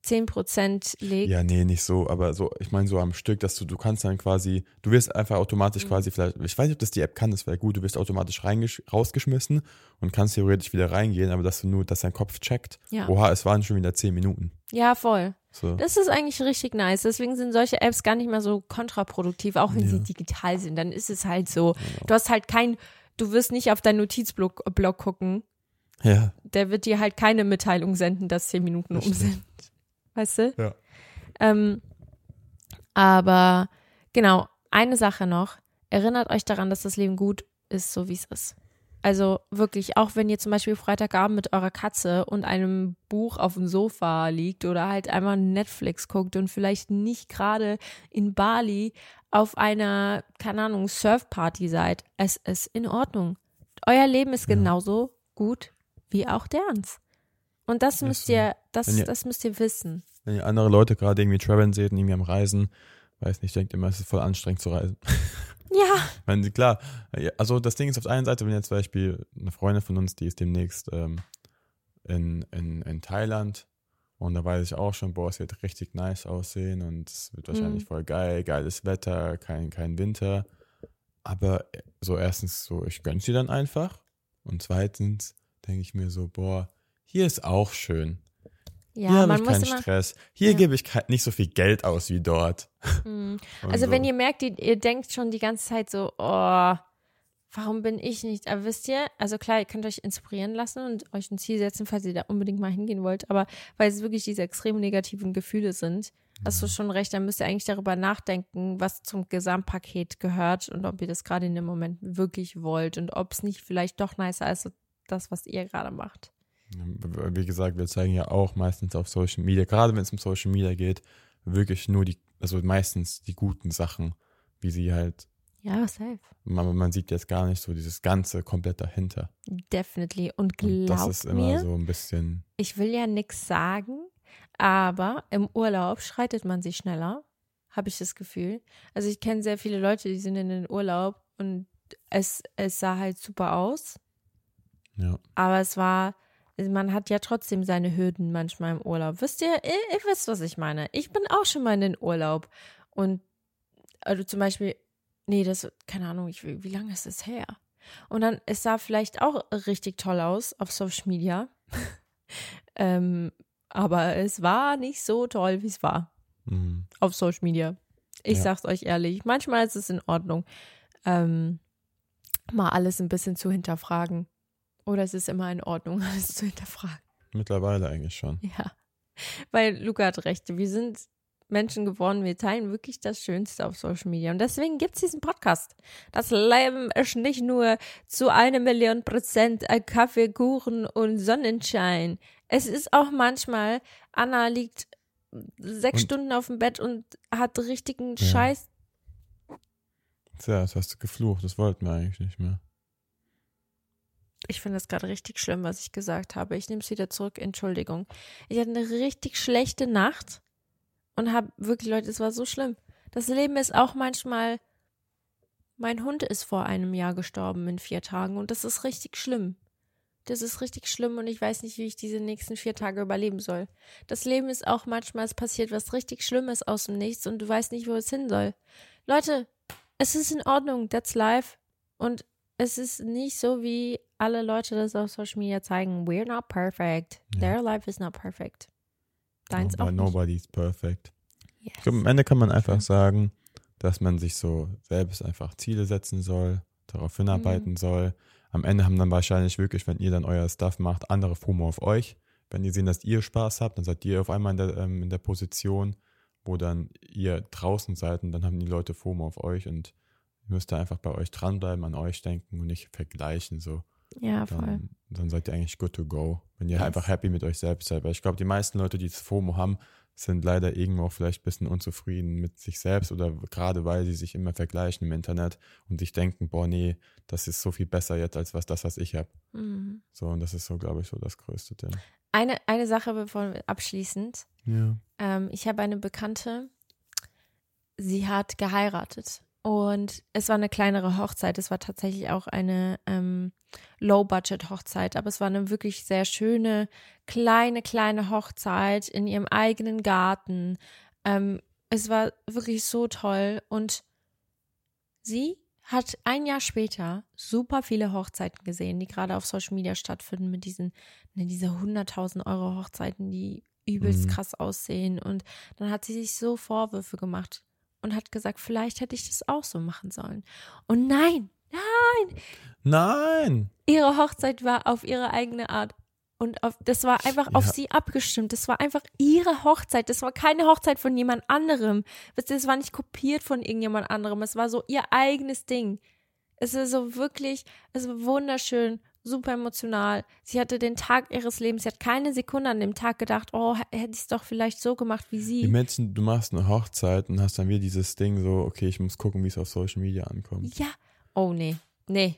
10% legt. Ja, nee, nicht so, aber so, ich meine so am Stück, dass du, du kannst dann quasi, du wirst einfach automatisch Mhm. quasi vielleicht, ich weiß nicht, ob das die App kann, das wäre gut, du wirst automatisch rausgeschmissen und kannst theoretisch wieder reingehen, aber dass du nur, dass dein Kopf checkt, Ja. oha, es waren schon wieder zehn Minuten. Ja, voll. So. Das ist eigentlich richtig nice. Deswegen sind solche Apps gar nicht mehr so kontraproduktiv, auch wenn Ja. sie digital sind. Dann ist es halt so. Du hast halt kein, du wirst nicht auf deinen Notizblock Block gucken. Ja, Der wird dir halt keine Mitteilung senden, dass zehn Minuten Das um stimmt. sind. Weißt du? Ja. Ähm, aber genau, eine Sache noch. Erinnert euch daran, dass das Leben gut ist, so wie es ist. Also wirklich, auch wenn ihr zum Beispiel Freitagabend mit eurer Katze und einem Buch auf dem Sofa liegt oder halt einmal Netflix guckt und vielleicht nicht gerade in Bali auf einer, keine Ahnung, Surfparty seid, es ist in Ordnung. Euer Leben ist genauso gut wie auch derns. Und das müsst ihr, das, Wenn ihr- das müsst ihr wissen. wenn ihr andere Leute gerade irgendwie traveln seht und irgendwie am Reisen, weiß nicht, denkt immer, es ist voll anstrengend zu reisen. (laughs) Ja, meine, klar, also das Ding ist auf der einen Seite, wenn jetzt zum Beispiel eine Freundin von uns, die ist demnächst ähm, in, in, in Thailand und da weiß ich auch schon, boah, es wird richtig nice aussehen und es wird wahrscheinlich Mhm. voll geil, geiles Wetter, kein, kein Winter. Aber äh, so erstens so, ich gönn's sie dann einfach und zweitens denke ich mir so, boah, hier ist auch schön. ja, hier habe ich keinen. Stress. Hier Ja. gebe ich nicht so viel Geld aus wie dort. (laughs) Und Also so. wenn ihr merkt, ihr, ihr denkt schon die ganze Zeit so, oh, warum bin ich nicht? Aber wisst ihr, also klar, ihr könnt euch inspirieren lassen und euch ein Ziel setzen, falls ihr da unbedingt mal hingehen wollt. Aber weil es wirklich diese extrem negativen Gefühle sind, hast du Mhm. schon recht, dann müsst ihr eigentlich darüber nachdenken, was zum Gesamtpaket gehört und ob ihr das gerade in dem Moment wirklich wollt und ob es nicht vielleicht doch nicer ist, das, was ihr gerade macht. Wie gesagt, wir zeigen ja auch meistens auf Social Media, gerade wenn es um Social Media geht, wirklich nur die, also meistens die guten Sachen, wie sie halt, Ja, safe. man, man sieht jetzt gar nicht so dieses Ganze komplett dahinter. Definitely. Und Und das ist immer mir, so ein bisschen, ich will ja nichts sagen, aber im Urlaub schreitet man sich schneller, habe ich das Gefühl. Also ich kenne sehr viele Leute, die sind in den Urlaub und es, es sah halt super aus, ja. aber es war, man hat ja trotzdem seine Hürden manchmal im Urlaub. Wisst ihr, ihr, ihr wisst, was ich meine. Ich bin auch schon mal in den Urlaub und also zum Beispiel, nee, das, keine Ahnung, ich, wie lange ist das her? Und dann, es sah vielleicht auch richtig toll aus auf Social Media. (laughs) ähm, aber es war nicht so toll, wie es war Mhm. auf Social Media. Ich Ja. sag's euch ehrlich. Manchmal ist es in Ordnung, ähm, mal alles ein bisschen zu hinterfragen. Oder es ist immer in Ordnung, (laughs) alles zu hinterfragen. Mittlerweile eigentlich schon. Ja. Weil Luca hat recht. Wir sind Menschen geworden, wir teilen wirklich das Schönste auf Social Media. Und deswegen gibt's diesen Podcast. Das Leben ist nicht nur zu einer Million Prozent Kaffee, Kuchen und Sonnenschein. Es ist auch manchmal, Anna liegt sechs Und- Stunden auf dem Bett und hat richtigen Ja. Scheiß. Tja, das hast du geflucht, das wollten wir eigentlich nicht mehr. Ich finde das gerade richtig schlimm, was ich gesagt habe. Ich nehme es wieder zurück. Entschuldigung. Ich hatte eine richtig schlechte Nacht und habe wirklich, Leute, es war so schlimm. Das Leben ist auch manchmal. Mein Hund ist vor einem Jahr gestorben in vier Tagen und das ist richtig schlimm. Das ist richtig schlimm und ich weiß nicht, wie ich diese nächsten vier Tage überleben soll. Das Leben ist auch manchmal, es passiert was richtig Schlimmes aus dem Nichts und du weißt nicht, wo es hin soll. Leute, es ist in Ordnung, that's life. Und es ist nicht so, wie alle Leute das auf Social Media zeigen. We're not perfect. Ja. Their life is not perfect. Deins Nobody, auch nicht. nobody's perfect. Yes. Ich glaube, am Ende kann man einfach sagen, dass man sich so selbst einfach Ziele setzen soll, darauf hinarbeiten soll. Am Ende haben dann wahrscheinlich wirklich, wenn ihr dann euer Stuff macht, andere FOMO auf euch. Wenn die sehen, dass ihr Spaß habt, dann seid ihr auf einmal in der, ähm, in der Position, wo dann ihr draußen seid und dann haben die Leute FOMO auf euch und ihr müsst da einfach bei euch dranbleiben, an euch denken und nicht vergleichen. So. Ja, voll. Dann, dann seid ihr eigentlich good to go, wenn ihr Yes. einfach happy mit euch selbst seid. Weil ich glaube, die meisten Leute, die das FOMO haben, sind leider irgendwo auch vielleicht ein bisschen unzufrieden mit sich selbst oder gerade weil sie sich immer vergleichen im Internet und sich denken, boah, nee, das ist so viel besser jetzt als was das, was ich habe. Mhm. So, und das ist so, glaube ich, so das größte Ding. Eine, eine Sache, bevor abschließend. Ja. Ähm, ich habe eine Bekannte, sie hat geheiratet und es war eine kleinere Hochzeit. Es war tatsächlich auch eine ähm, Low-Budget-Hochzeit, aber es war eine wirklich sehr schöne, kleine, kleine Hochzeit in ihrem eigenen Garten. Ähm, es war wirklich so toll und sie hat ein Jahr später super viele Hochzeiten gesehen, die gerade auf Social Media stattfinden mit diesen, ne, diese 100.000 Euro Hochzeiten, die übelst Mhm. krass aussehen. Und dann hat sie sich so Vorwürfe gemacht und hat gesagt, vielleicht hätte ich das auch so machen sollen. Und nein, nein, Nein! ihre Hochzeit war auf ihre eigene Art. Und auf, das war einfach auf Ja. sie abgestimmt. Das war einfach ihre Hochzeit. Das war keine Hochzeit von jemand anderem. Das war nicht kopiert von irgendjemand anderem. Es war so ihr eigenes Ding. Es ist so wirklich, es war wunderschön, super emotional. Sie hatte den Tag ihres Lebens. Sie hat keine Sekunde an dem Tag gedacht, oh, hätte ich es doch vielleicht so gemacht wie sie. Die Menschen, du machst eine Hochzeit und hast dann wieder dieses Ding so, okay, ich muss gucken, wie es auf Social Media ankommt. Ja. Oh, nee. Nee.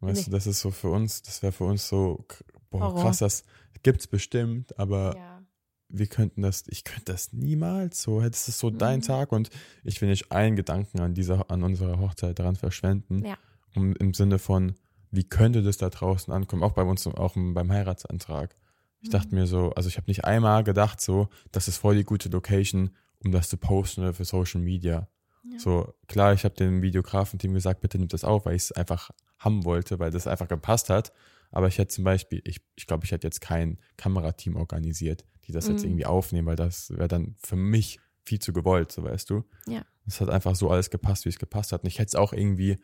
Weißt Nee. du, das ist so für uns, das wäre für uns so, boah, krass, das gibt's bestimmt, aber Ja. wir könnten das, ich könnte das niemals so, hättest es so dein Mhm. Tag und ich will nicht einen Gedanken an dieser, an unserer Hochzeit daran verschwenden, Ja. um, im Sinne von, wie könnte das da draußen ankommen, auch bei uns, auch beim Heiratsantrag. Ich Mhm. dachte mir so, also ich habe nicht einmal gedacht so, das ist voll die gute Location, um das zu posten oder für Social Media. Ja. So, klar, ich habe dem Videografenteam gesagt, bitte nimmt das auf, weil ich es einfach haben wollte, weil das einfach gepasst hat. Aber ich hätte zum Beispiel, ich, ich glaube, ich hätte jetzt kein Kamerateam organisiert, die das jetzt Mhm. irgendwie aufnehmen, weil das wäre dann für mich viel zu gewollt, so weißt du. Ja. Es hat einfach so alles gepasst, wie es gepasst hat. Und ich hätte es auch irgendwie,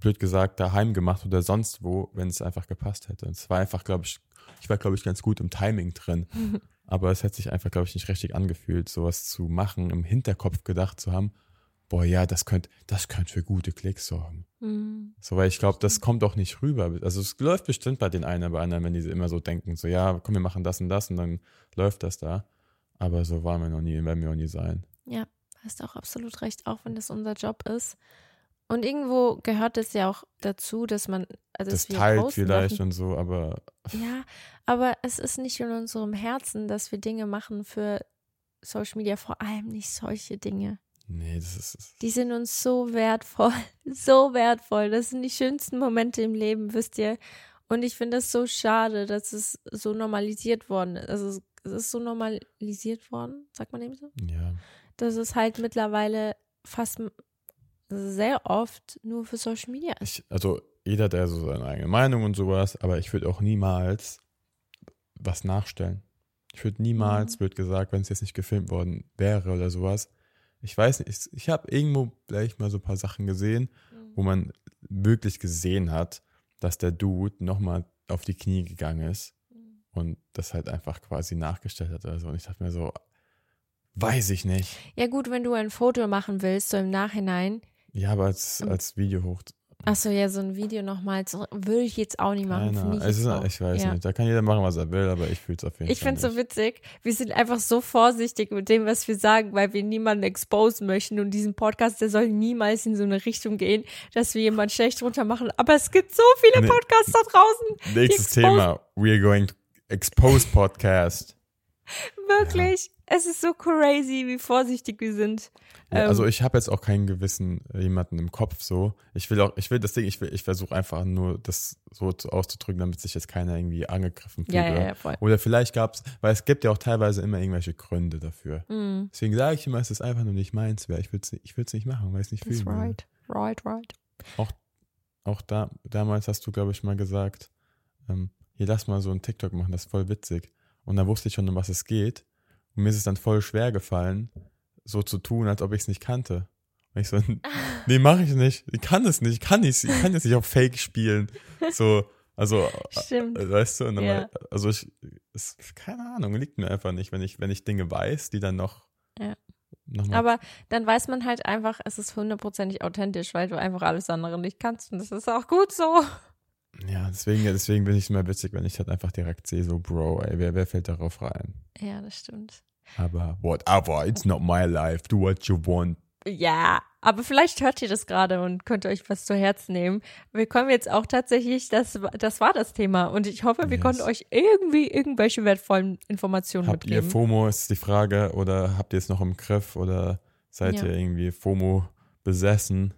blöd gesagt, daheim gemacht oder sonst wo, wenn es einfach gepasst hätte. Und es war einfach, glaube ich, ich war, glaube ich, ganz gut im Timing drin. (laughs) Aber es hat sich einfach, glaube ich, nicht richtig angefühlt, sowas zu machen, im Hinterkopf gedacht zu haben, boah, ja, das könnte, das könnte für gute Klicks sorgen. Mhm. So, weil ich glaube, das kommt auch nicht rüber. Also es läuft bestimmt bei den einen, bei anderen, wenn die immer so denken, so, ja, komm, wir machen das und das und dann läuft das da. Aber so waren wir noch nie, werden wir auch nie sein. Ja, hast auch absolut recht, auch wenn das unser Job ist. Und irgendwo gehört es ja auch dazu, dass man, also Das teilt vielleicht dürfen. und so, aber Ja, aber es ist nicht in unserem Herzen, dass wir Dinge machen für Social Media, vor allem nicht solche Dinge. nee, das ist, Die sind uns so wertvoll, (laughs) so wertvoll. Das sind die schönsten Momente im Leben, wisst ihr. Und ich finde es so schade, dass es so normalisiert worden ist. Also es- ist so normalisiert worden, sagt man eben so, ja. dass es halt mittlerweile fast sehr oft nur für Social Media ist. Ich, also jeder, der so seine eigene Meinung und sowas, aber ich würde auch niemals was nachstellen. Ich würde niemals, Mhm. wird gesagt, wenn es jetzt nicht gefilmt worden wäre oder sowas. Ich weiß nicht, ich, ich habe irgendwo vielleicht mal so ein paar Sachen gesehen, wo man wirklich gesehen hat, dass der Dude nochmal auf die Knie gegangen ist und das halt einfach quasi nachgestellt hat oder so. Und ich dachte mir so, weiß ich nicht. Ja gut, wenn du ein Foto machen willst, so im Nachhinein. Ja, aber als, als Video hoch. Achso, ja, so ein Video nochmal, würde ich jetzt auch nicht machen. Keine finde Ahnung. ich, Es ist, auch. ich weiß ja. nicht. Da kann jeder machen, was er will, aber ich fühle es auf jeden Ich Fall. finde es so witzig. Wir sind einfach so vorsichtig mit dem, was wir sagen, weil wir niemanden exposen möchten. Und diesen Podcast, der soll niemals in so eine Richtung gehen, dass wir jemanden schlecht runter machen. Aber es gibt so viele. Podcasts da draußen. Nächstes Thema. We are going to expose Podcast. (laughs) Wirklich. Es ist so crazy, wie vorsichtig wir sind. Ja, Ähm, also ich habe jetzt auch keinen gewissen äh, jemanden im Kopf so. Ich will auch, ich will das Ding, ich will, ich versuche einfach nur das so zu, auszudrücken, damit sich jetzt keiner irgendwie angegriffen fühlt. Ja, ja, oder, ja, voll. oder vielleicht gab es, weil es gibt ja auch teilweise immer irgendwelche Gründe dafür. Mm, Deswegen sage ich immer, es ist einfach nur nicht meins wäre. Ich will es ich will's nicht machen, weil es nicht fühlen will. right. Right, right. Auch da, damals hast du, glaube ich, mal gesagt, ähm, hier lass mal so ein TikTok machen, das ist voll witzig. Und da wusste ich schon, um was es geht. Und mir ist es dann voll schwer gefallen, so zu tun, als ob ich es nicht kannte. Und ich so, (laughs) nee, mache ich nicht. Ich kann es nicht. Ich kann nicht. Ich kann jetzt nicht auf Fake spielen. So, also, Stimmt. äh, weißt du, Ja. mal, also ich, es, keine Ahnung, liegt mir einfach nicht, wenn ich, wenn ich Dinge weiß, die dann noch, Ja. noch mal, Aber dann weiß man halt einfach, es ist hundertprozentig authentisch, weil du einfach alles andere nicht kannst. Und das ist auch gut so. Ja, deswegen, deswegen bin ich immer witzig, wenn ich halt einfach direkt sehe, so, Bro, ey, wer, wer fällt darauf rein? Ja, das stimmt. Aber whatever, it's not my life, do what you want. Ja, aber vielleicht hört ihr das gerade und könnt euch was zu Herzen nehmen. Wir kommen jetzt auch tatsächlich, das, das war das Thema. Und ich hoffe, wir Yes. konnten euch irgendwie irgendwelche wertvollen Informationen Habt ihr mitgeben. FOMO, ist die Frage, oder habt ihr es noch im Griff, oder seid Ja. ihr irgendwie FOMO besessen?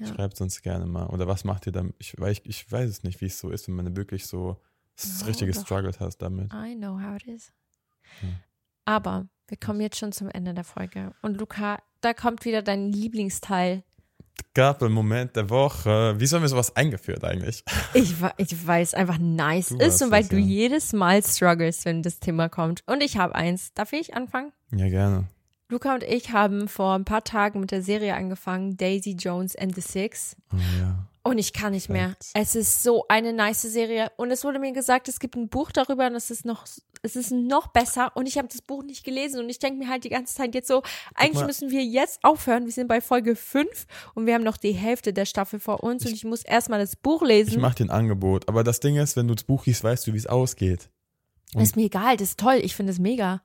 Ja. Schreibt uns gerne mal. Oder was macht ihr dann? Ich, ich, ich weiß es nicht, wie es so ist, wenn man wirklich so das Ja, richtige doch. Struggled hast damit. I know how it is. Hm. Aber wir kommen jetzt schon zum Ende der Folge. Und Luca, da kommt wieder dein Lieblingsteil. Gab einen Moment der Woche. Wie haben wir sowas eingeführt eigentlich? (laughs) Ich, ich weiß einfach nice Du ist und weil es, du ja. jedes Mal struggles, wenn das Thema kommt. Und ich habe eins. Darf ich anfangen? Ja, gerne. Luca und ich haben vor ein paar Tagen mit der Serie angefangen, Daisy Jones and the Six. Oh, ja. Und ich kann nicht mehr. Es ist so eine nice Serie. Und es wurde mir gesagt, es gibt ein Buch darüber und es ist noch, es ist noch besser. Und ich habe das Buch nicht gelesen. Und ich denke mir halt die ganze Zeit jetzt so, eigentlich müssen wir jetzt aufhören. Wir sind bei Folge 5 und wir haben noch die Hälfte der Staffel vor uns. und ich muss erstmal das Buch Ich lesen. mach dir ein Angebot. Aber das Ding ist, wenn du das Buch liest, weißt du, wie es ausgeht. ist mir egal, das ist toll. Ich finde es mega.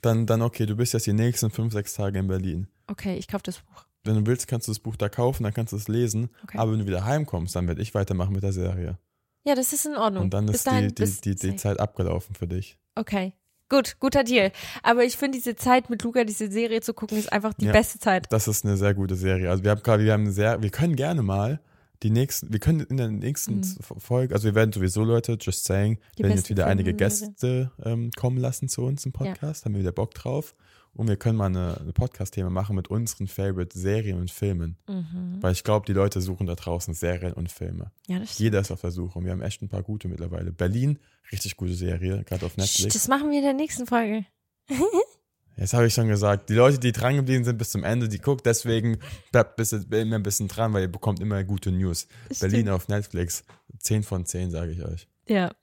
Dann, dann okay, du bist jetzt die nächsten fünf, sechs Tage in Berlin. Okay, ich kaufe das Buch. Wenn du willst, kannst du das Buch da kaufen, dann kannst du es lesen. Okay. Aber wenn du wieder heimkommst, dann werde ich weitermachen mit der Serie. Ja, das ist in Ordnung. Und dann Bis ist dahin, die, die, die, die. Zeit abgelaufen für dich. Okay. Gut, guter Deal. Aber ich finde diese Zeit mit Luca, diese Serie zu gucken, ist einfach die Ja. beste Zeit. Das ist eine sehr gute Serie. Also wir haben gerade, wir haben sehr, wir können gerne mal die nächsten, wir können in der nächsten Mhm. Folge, also wir werden sowieso Leute, just saying, Die werden jetzt wieder einige. Gäste ähm, kommen lassen zu uns im Podcast, haben wir wieder Bock drauf. Und wir können mal eine, eine Podcast-Thema machen mit unseren Favorite Serien und Filmen. Mhm. Weil ich glaube, die Leute suchen da draußen Serien und Filme. Ja. Jeder ist auf der Suche und wir haben echt ein paar gute mittlerweile. Berlin, richtig gute Serie, gerade auf Netflix. Das machen wir in der nächsten Folge. (laughs) Jetzt habe ich schon gesagt, die Leute, die dran geblieben sind bis zum Ende, die guckt, deswegen bleibt bis, immer ein bisschen dran, weil ihr bekommt immer gute News. Berlin auf Netflix, 10 von 10, sage ich euch. Ja. Ein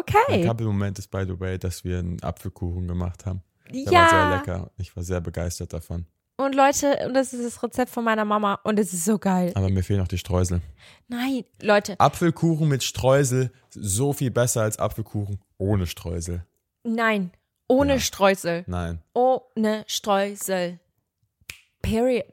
Okay. Couple-Moment ist, by the way, dass wir einen Apfelkuchen gemacht haben. Der ja. war sehr lecker. Ich war sehr begeistert davon. Und Leute, und das ist das Rezept von meiner Mama und es ist so geil. Aber mir fehlen noch die Streusel. Nein, Leute, Apfelkuchen mit Streusel, so viel besser als Apfelkuchen ohne Streusel. nein. Ohne Ja. Streusel. Nein, Ohne Streusel. Period.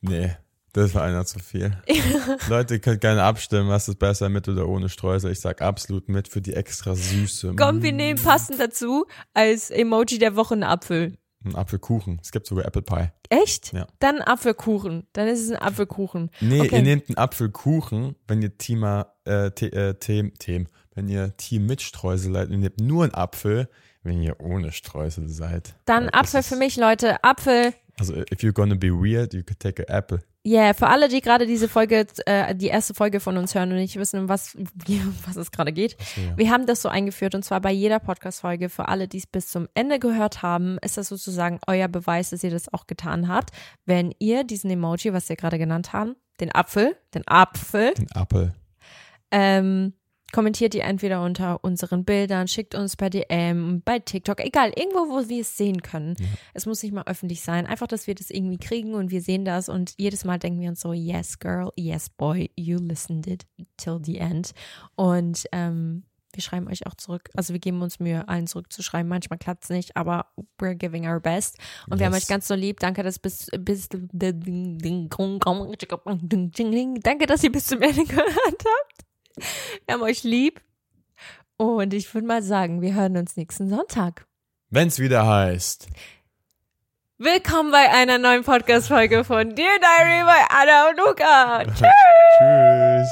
nee, das war einer zu viel. (laughs) Leute, ihr könnt gerne abstimmen, was ist besser, mit oder ohne Streusel. Ich sag absolut mit für die extra Süße. Komm, wir nehmen passend dazu als Emoji der Woche einen Apfel. Ein Apfelkuchen. Es gibt sogar Apple Pie. Echt? Ja. Dann Apfelkuchen. Dann ist es ein Apfelkuchen. Nee, Okay. ihr nehmt einen Apfelkuchen, wenn ihr Thema, äh, The äh, Themen, Themen, wenn ihr Team mit Streusel seid ihr nehmt nur einen Apfel, wenn ihr ohne Streusel seid. Dann Weil Apfel für mich, Leute. Apfel. Also, if you're gonna be weird, you could take an apple. Yeah, für alle, die gerade diese Folge, äh, die erste Folge von uns hören und nicht wissen, um was, was es gerade geht. Achso, ja. Wir haben das so eingeführt und zwar bei jeder Podcast-Folge. Für alle, die es bis zum Ende gehört haben, ist das sozusagen euer Beweis, dass ihr das auch getan habt. Wenn ihr diesen Emoji, was wir gerade genannt haben, den Apfel, den Apfel, Den Apfel. ähm, kommentiert ihr entweder unter unseren Bildern, schickt uns bei DM, bei TikTok, egal, irgendwo, wo wir es sehen können. Es muss nicht mal öffentlich sein. Einfach, dass wir das irgendwie kriegen und wir sehen das und jedes Mal denken wir uns so, yes, girl, yes, boy, you listened it till the end. Und ähm, wir schreiben euch auch zurück. Also wir geben uns Mühe, allen zurückzuschreiben. Manchmal klappt es nicht, aber we're giving our best. Und wir haben Yes. euch ganz so lieb. Danke, dass bis, bis danke, dass ihr bis zum Ende gehört habt. Wir haben euch lieb. Und ich würde mal sagen, wir hören uns nächsten Sonntag. Wenn's wieder heißt. Willkommen bei einer neuen Podcast-Folge von Dear Diary bei Anna und Luca. (laughs) Tschüss. Tschüss.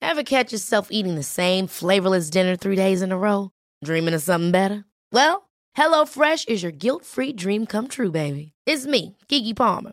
Ever catch yourself eating the same flavorless dinner three days in a row? Dreaming of something better? Well, HelloFresh is your guilt-free dream come true, baby. It's me, Kiki Palmer.